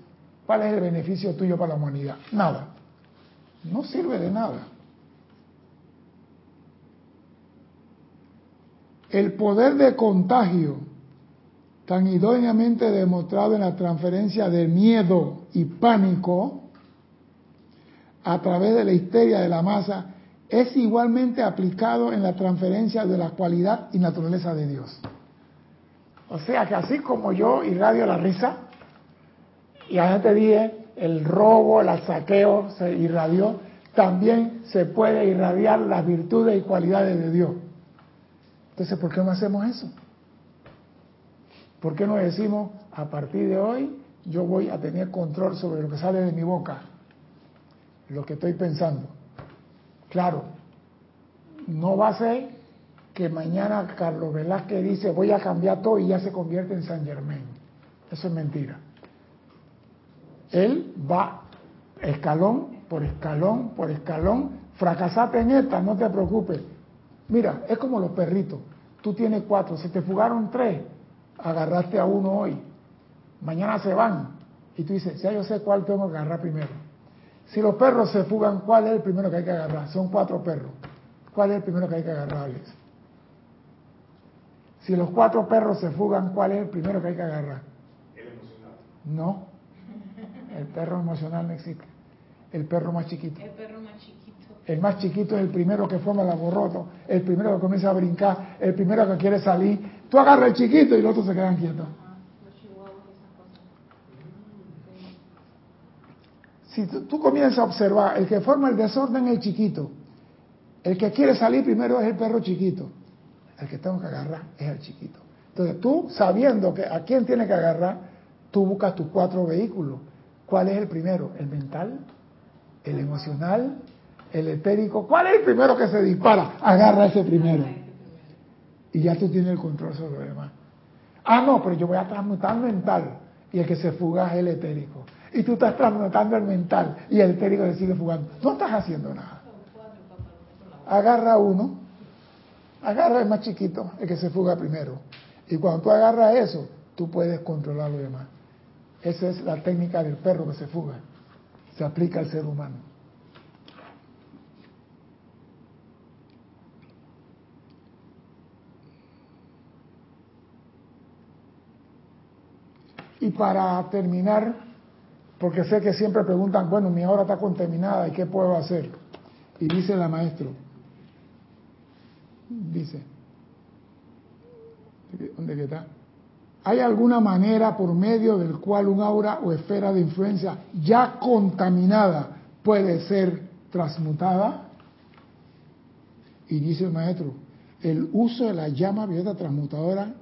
¿cuál es el beneficio tuyo para la humanidad? Nada. No sirve de nada. El poder de contagio, tan idóneamente demostrado en la transferencia de miedo y pánico a través de la histeria de la masa, es igualmente aplicado en la transferencia de la cualidad y naturaleza de Dios. O sea que así como yo irradio la risa, y a te dije, el robo, el saqueo se irradió, también se puede irradiar las virtudes y cualidades de Dios. Entonces, ¿por qué no hacemos eso? ¿Por qué no decimos, a partir de hoy, yo voy a tener control sobre lo que sale de mi boca, lo que estoy pensando? Claro, no va a ser que mañana Carlos Velázquez dice voy a cambiar todo y ya se convierte en San Germain. Eso es mentira. Él va escalón por escalón por escalón. Fracasate en esta, no te preocupes. Mira, es como los perritos. Tú tienes cuatro, se te fugaron tres, agarraste a uno hoy. Mañana se van. Y tú dices, ya yo sé cuál tengo que agarrar primero. Si los perros se fugan, ¿cuál es el primero que hay que agarrar? Son cuatro perros. ¿Cuál es el primero que hay que agarrar, Alex? Si los cuatro perros se fugan, ¿cuál es el primero que hay que agarrar? El emocional. No. El perro emocional no existe. El perro más chiquito. El perro más chiquito. El más chiquito es el primero que forma el aborroto, el primero que comienza a brincar, el primero que quiere salir. Tú agarras el chiquito y los otros se quedan quietos. Si tú, comienzas a observar, el que forma el desorden es el chiquito. El que quiere salir primero es el perro chiquito. El que tengo que agarrar es el chiquito. Entonces tú, sabiendo que a quién tiene que agarrar, tú buscas tus cuatro vehículos. ¿Cuál es el primero? ¿El mental? ¿El emocional? el etérico, ¿cuál es el primero que se dispara? Agarra ese primero. Y ya tú tienes el control sobre lo demás. Ah, no, pero yo voy a transmutar mental. Y el que se fuga es el etérico. Y tú estás transmutando el mental y el etérico se sigue fugando. No estás haciendo nada. Agarra uno, agarra el más chiquito, el que se fuga primero. Y cuando tú agarras eso, tú puedes controlar lo demás. Esa es la técnica del perro que se fuga. Se aplica al ser humano. Y para terminar, porque sé que siempre preguntan, bueno, mi hora está contaminada, ¿y qué puedo hacer? Y dice la maestro, dice, ¿dónde está? ¿Hay alguna manera por medio del cual un aura o esfera de influencia ya contaminada puede ser transmutada? Y dice el maestro, el uso de la llama violeta transmutadora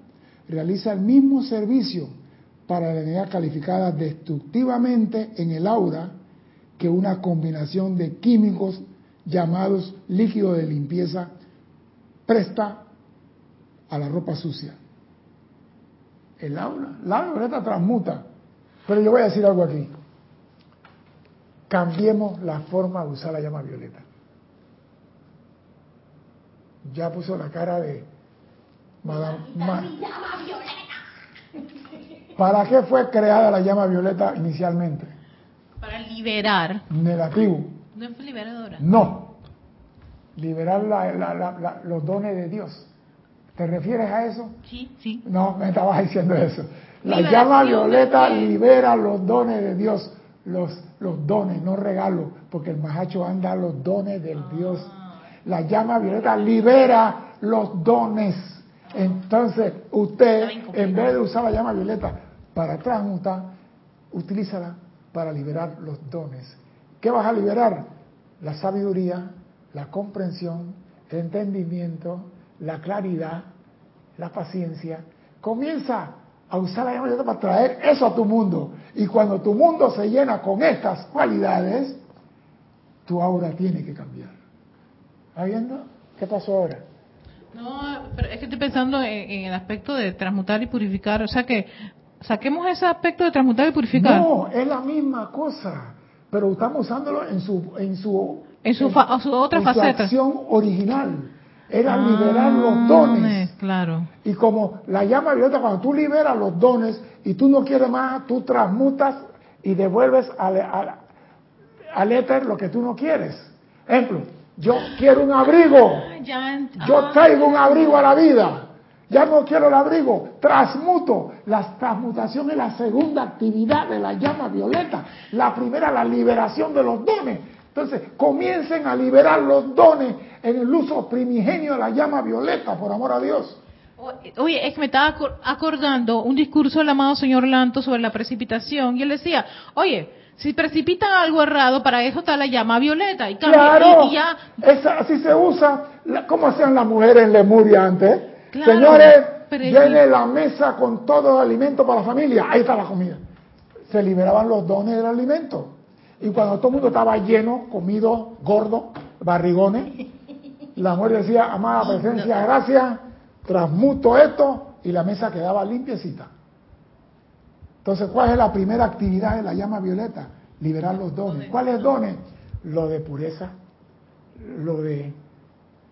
realiza el mismo servicio para la energía calificada destructivamente en el aura que una combinación de químicos llamados líquidos de limpieza presta a la ropa sucia. El aura, la violeta transmuta. Pero yo voy a decir algo aquí. Cambiemos la forma de usar la llama violeta. Ya puso la cara de Madame. llama violeta. ¿Para qué fue creada la llama violeta inicialmente? Para liberar. Negativo. ¿No fue liberadora? No. Liberar los dones de Dios. ¿Te refieres a eso? Sí, sí. No, me estabas diciendo eso. La llama violeta libera los dones de Dios, los, los dones, no regalos, porque el majacho anda los dones del Dios. Ah. La llama violeta libera los dones. Entonces, usted, en vez de usar la llama violeta para transmutar, utilízala para liberar los dones. ¿Qué vas a liberar? La sabiduría, la comprensión, el entendimiento, la claridad, la paciencia. Comienza a usar la llama para traer eso a tu mundo. Y cuando tu mundo se llena con estas cualidades, tu aura tiene que cambiar. ¿Está viendo? ¿Qué pasó ahora? No, pero es que estoy pensando en, el aspecto de transmutar y purificar. O sea que saquemos ese aspecto de transmutar y purificar. No, es la misma cosa, pero estamos usándolo en su en su en su, otra faceta. acción original. Era ah, liberar los dones. Claro. Y como la llama violeta, cuando tú liberas los dones y tú no quieres más, tú transmutas y devuelves al, al, al éter lo que tú no quieres. Ejemplo, yo quiero un abrigo. Yo ah. traigo un abrigo a la vida. Ya no quiero el abrigo. Transmuto. La transmutación es la segunda actividad de la llama violeta. La primera, la liberación de los dones. Entonces, comiencen a liberar los dones en el uso primigenio de la llama violeta, por amor a Dios. Oye, es que me estaba acordando un discurso del amado señor Lanto sobre la precipitación y él decía, oye, si precipitan algo errado, para eso está la llama violeta. Y, claro, y, ya... así se usa. ¿Cómo hacían las mujeres en Lemuria antes? Señores, llene la mesa con todo el alimento para la familia. Ahí está la comida. Se liberaban los dones del alimento. Y cuando todo el mundo estaba lleno, comido, gordo, barrigones, la mujer decía, amada presencia, gracias, transmuto esto y la mesa quedaba limpiecita. Entonces, ¿cuál es la primera actividad de la llama violeta? Liberar los dones. ¿Cuáles dones? Lo de pureza, lo de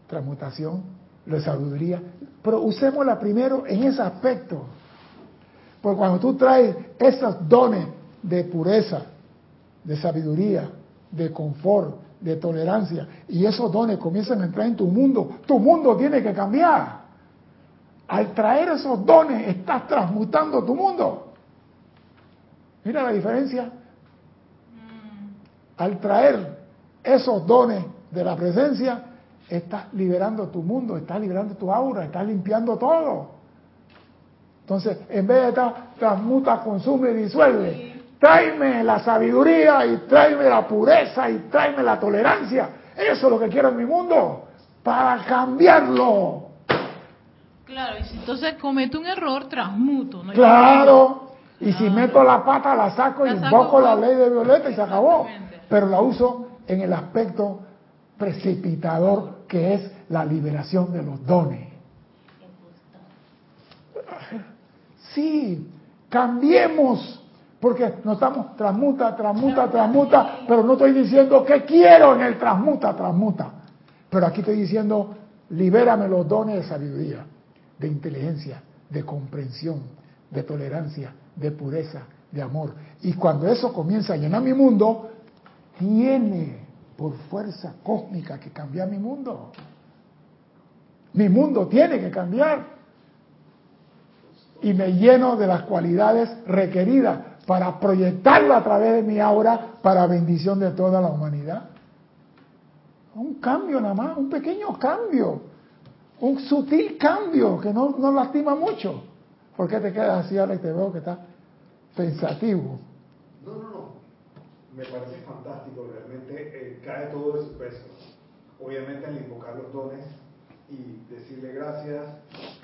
transmutación, de sabiduría. Pero usémosla primero en ese aspecto. Porque cuando tú traes esos dones de pureza, de sabiduría, de confort, de tolerancia, y esos dones comienzan a entrar en tu mundo, tu mundo tiene que cambiar. Al traer esos dones, estás transmutando tu mundo. Mira la diferencia. Mm. Al traer esos dones de la presencia, estás liberando tu mundo, estás liberando tu aura, estás limpiando todo. Entonces, en vez de estar transmuta, consume y disuelve, tráeme la sabiduría y tráeme la pureza y tráeme la tolerancia. Eso es lo que quiero en mi mundo, para cambiarlo. Claro, y si entonces cometo un error, transmuto. ¿no? Claro. Y si meto la pata, la saco y invoco la ley de Violeta y se acabó. Pero la uso en el aspecto precipitador que es la liberación de los dones. Sí, cambiemos, porque no estamos transmuta, transmuta, transmuta, pero no estoy diciendo que quiero en el transmuta, transmuta. Pero aquí estoy diciendo, libérame los dones de sabiduría, de inteligencia, de comprensión, de tolerancia, de pureza, de amor. Y cuando eso comienza a llenar mi mundo, tiene por fuerza cósmica que cambiar mi mundo. Mi mundo tiene que cambiar. Y me lleno de las cualidades requeridas para proyectarlo a través de mi aura para bendición de toda la humanidad. Un cambio nada más, un pequeño cambio, un sutil cambio que no, no lastima mucho. ¿Por qué te quedas así ahora y te veo que estás pensativo? Me parece fantástico, realmente eh, cae todo de su peso. Obviamente al invocar los dones y decirle gracias,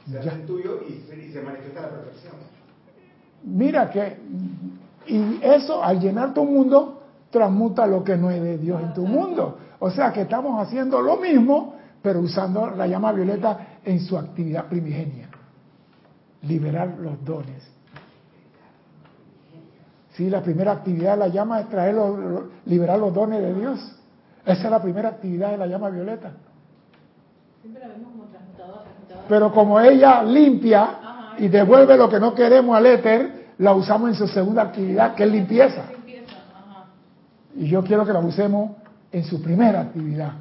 se hace tuyo y se, se manifiesta a la perfección. Mira que, y eso al llenar tu mundo, transmuta lo que no es de Dios en tu mundo. O sea que estamos haciendo lo mismo, pero usando la llama violeta en su actividad primigenia liberar los dones. Sí, la primera actividad de la llama es traer liberar los dones de Dios. Esa es la primera actividad de la llama violeta. Pero como ella limpia y devuelve lo que no queremos al éter, la usamos en su segunda actividad, que es limpieza. Y yo quiero que la usemos en su primera actividad.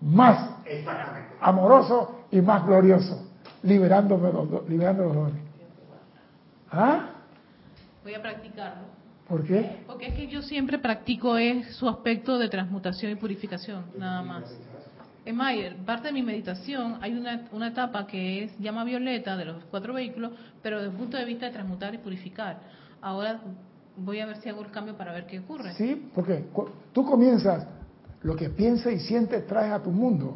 Más amoroso y más glorioso liberándome los, liberando los dones. ¿Ah? Voy a practicarlo. ¿Por qué? Porque es que yo siempre practico es su aspecto de transmutación y purificación, nada más. Es Mayer, parte de mi meditación hay una, una etapa que es llama violeta de los cuatro vehículos, pero desde el punto de vista de transmutar y purificar. ahora voy a ver si hago el cambio para ver qué ocurre. Sí, porque tú comienzas, lo que piensas y sientes traes a tu mundo.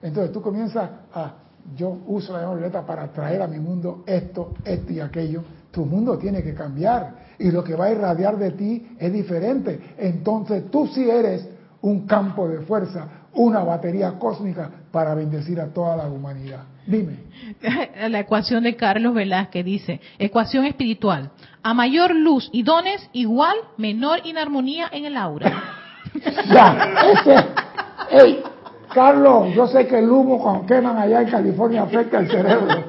Entonces tú comienzas a, yo uso la violeta para traer a mi mundo esto, esto y aquello. Tu mundo tiene que cambiar y lo que va a irradiar de ti es diferente. Entonces tú sí eres un campo de fuerza, una batería cósmica para bendecir a toda la humanidad. Dime. La ecuación de Carlos Velázquez dice, ecuación espiritual, a mayor luz y dones, igual menor inarmonía en el aura. ya, ese, hey, Carlos, yo sé que el humo cuando queman allá en California afecta el cerebro,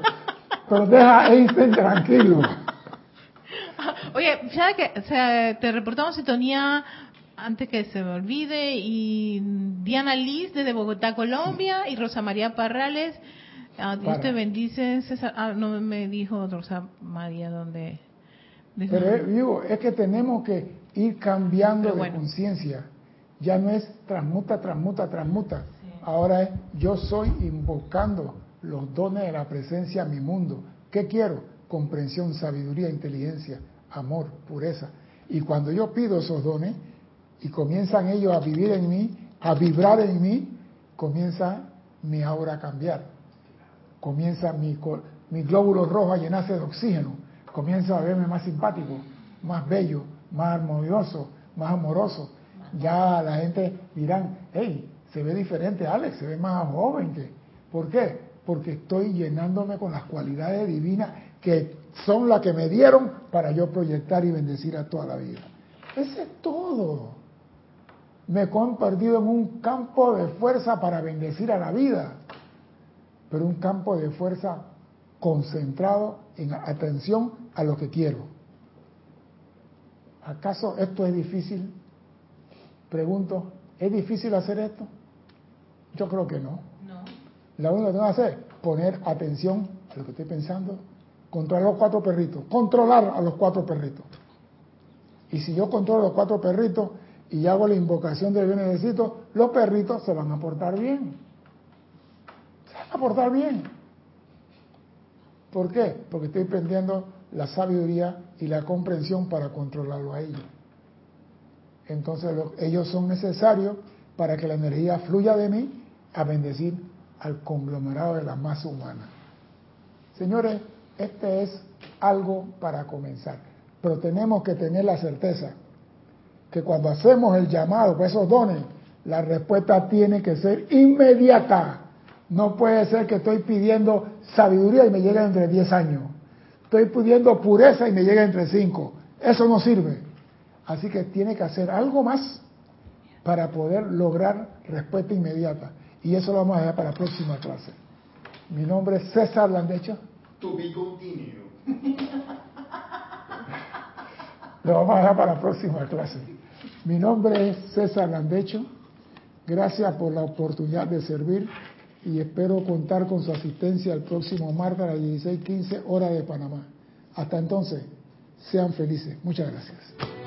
pero deja a Einstein tranquilo. Oye, ¿sabes que te reportamos sintonía antes que se me olvide, y Diana Liz desde Bogotá, Colombia, y Rosa María Parrales. Ah, Dios te bendice, César. Ah, no me dijo Rosa María dónde. Pero digo, es que tenemos que ir cambiando de conciencia. Ya no es transmuta, transmuta, transmuta. Ahora es yo soy invocando los dones de la presencia a mi mundo. ¿Qué quiero? Comprensión, sabiduría, inteligencia, amor, pureza. Y cuando yo pido esos dones, y comienzan ellos a vivir en mí, a vibrar en mí, comienza mi aura a cambiar. Comienza mi, mi glóbulo rojo a llenarse de oxígeno. Comienza a verme más simpático, más bello, más armonioso, más amoroso. Ya la gente dirán, hey, se ve diferente Alex, se ve más joven que... ¿Por qué? Porque estoy llenándome con las cualidades divinas que son las que me dieron para yo proyectar y bendecir a toda la vida. Ese es todo me he convertido en un campo de fuerza para bendecir a la vida, pero un campo de fuerza concentrado en atención a lo que quiero. ¿Acaso esto es difícil? Pregunto, ¿es difícil hacer esto? Yo creo que no. No. La única que tengo que hacer es poner atención a lo que estoy pensando, controlar los cuatro perritos, controlar a los cuatro perritos. Y si yo controlo los cuatro perritos, y hago la invocación del necesito, los perritos se van a portar bien. Se van a portar bien. ¿Por qué? Porque estoy prendiendo la sabiduría y la comprensión para controlarlo a ellos. Entonces ellos son necesarios para que la energía fluya de mí a bendecir al conglomerado de la masa humana. Señores, este es algo para comenzar, pero tenemos que tener la certeza que cuando hacemos el llamado por esos dones, la respuesta tiene que ser inmediata. No puede ser que estoy pidiendo sabiduría y me llegue entre 10 años. Estoy pidiendo pureza y me llegue entre 5. Eso no sirve. Así que tiene que hacer algo más para poder lograr respuesta inmediata. Y eso lo vamos a dejar para la próxima clase. Mi nombre es César Landecho. To be continued. Lo vamos a dejar para la próxima clase. Mi nombre es César Landecho. Gracias por la oportunidad de servir y espero contar con su asistencia el próximo martes a las 16:15 hora de Panamá. Hasta entonces, sean felices. Muchas gracias.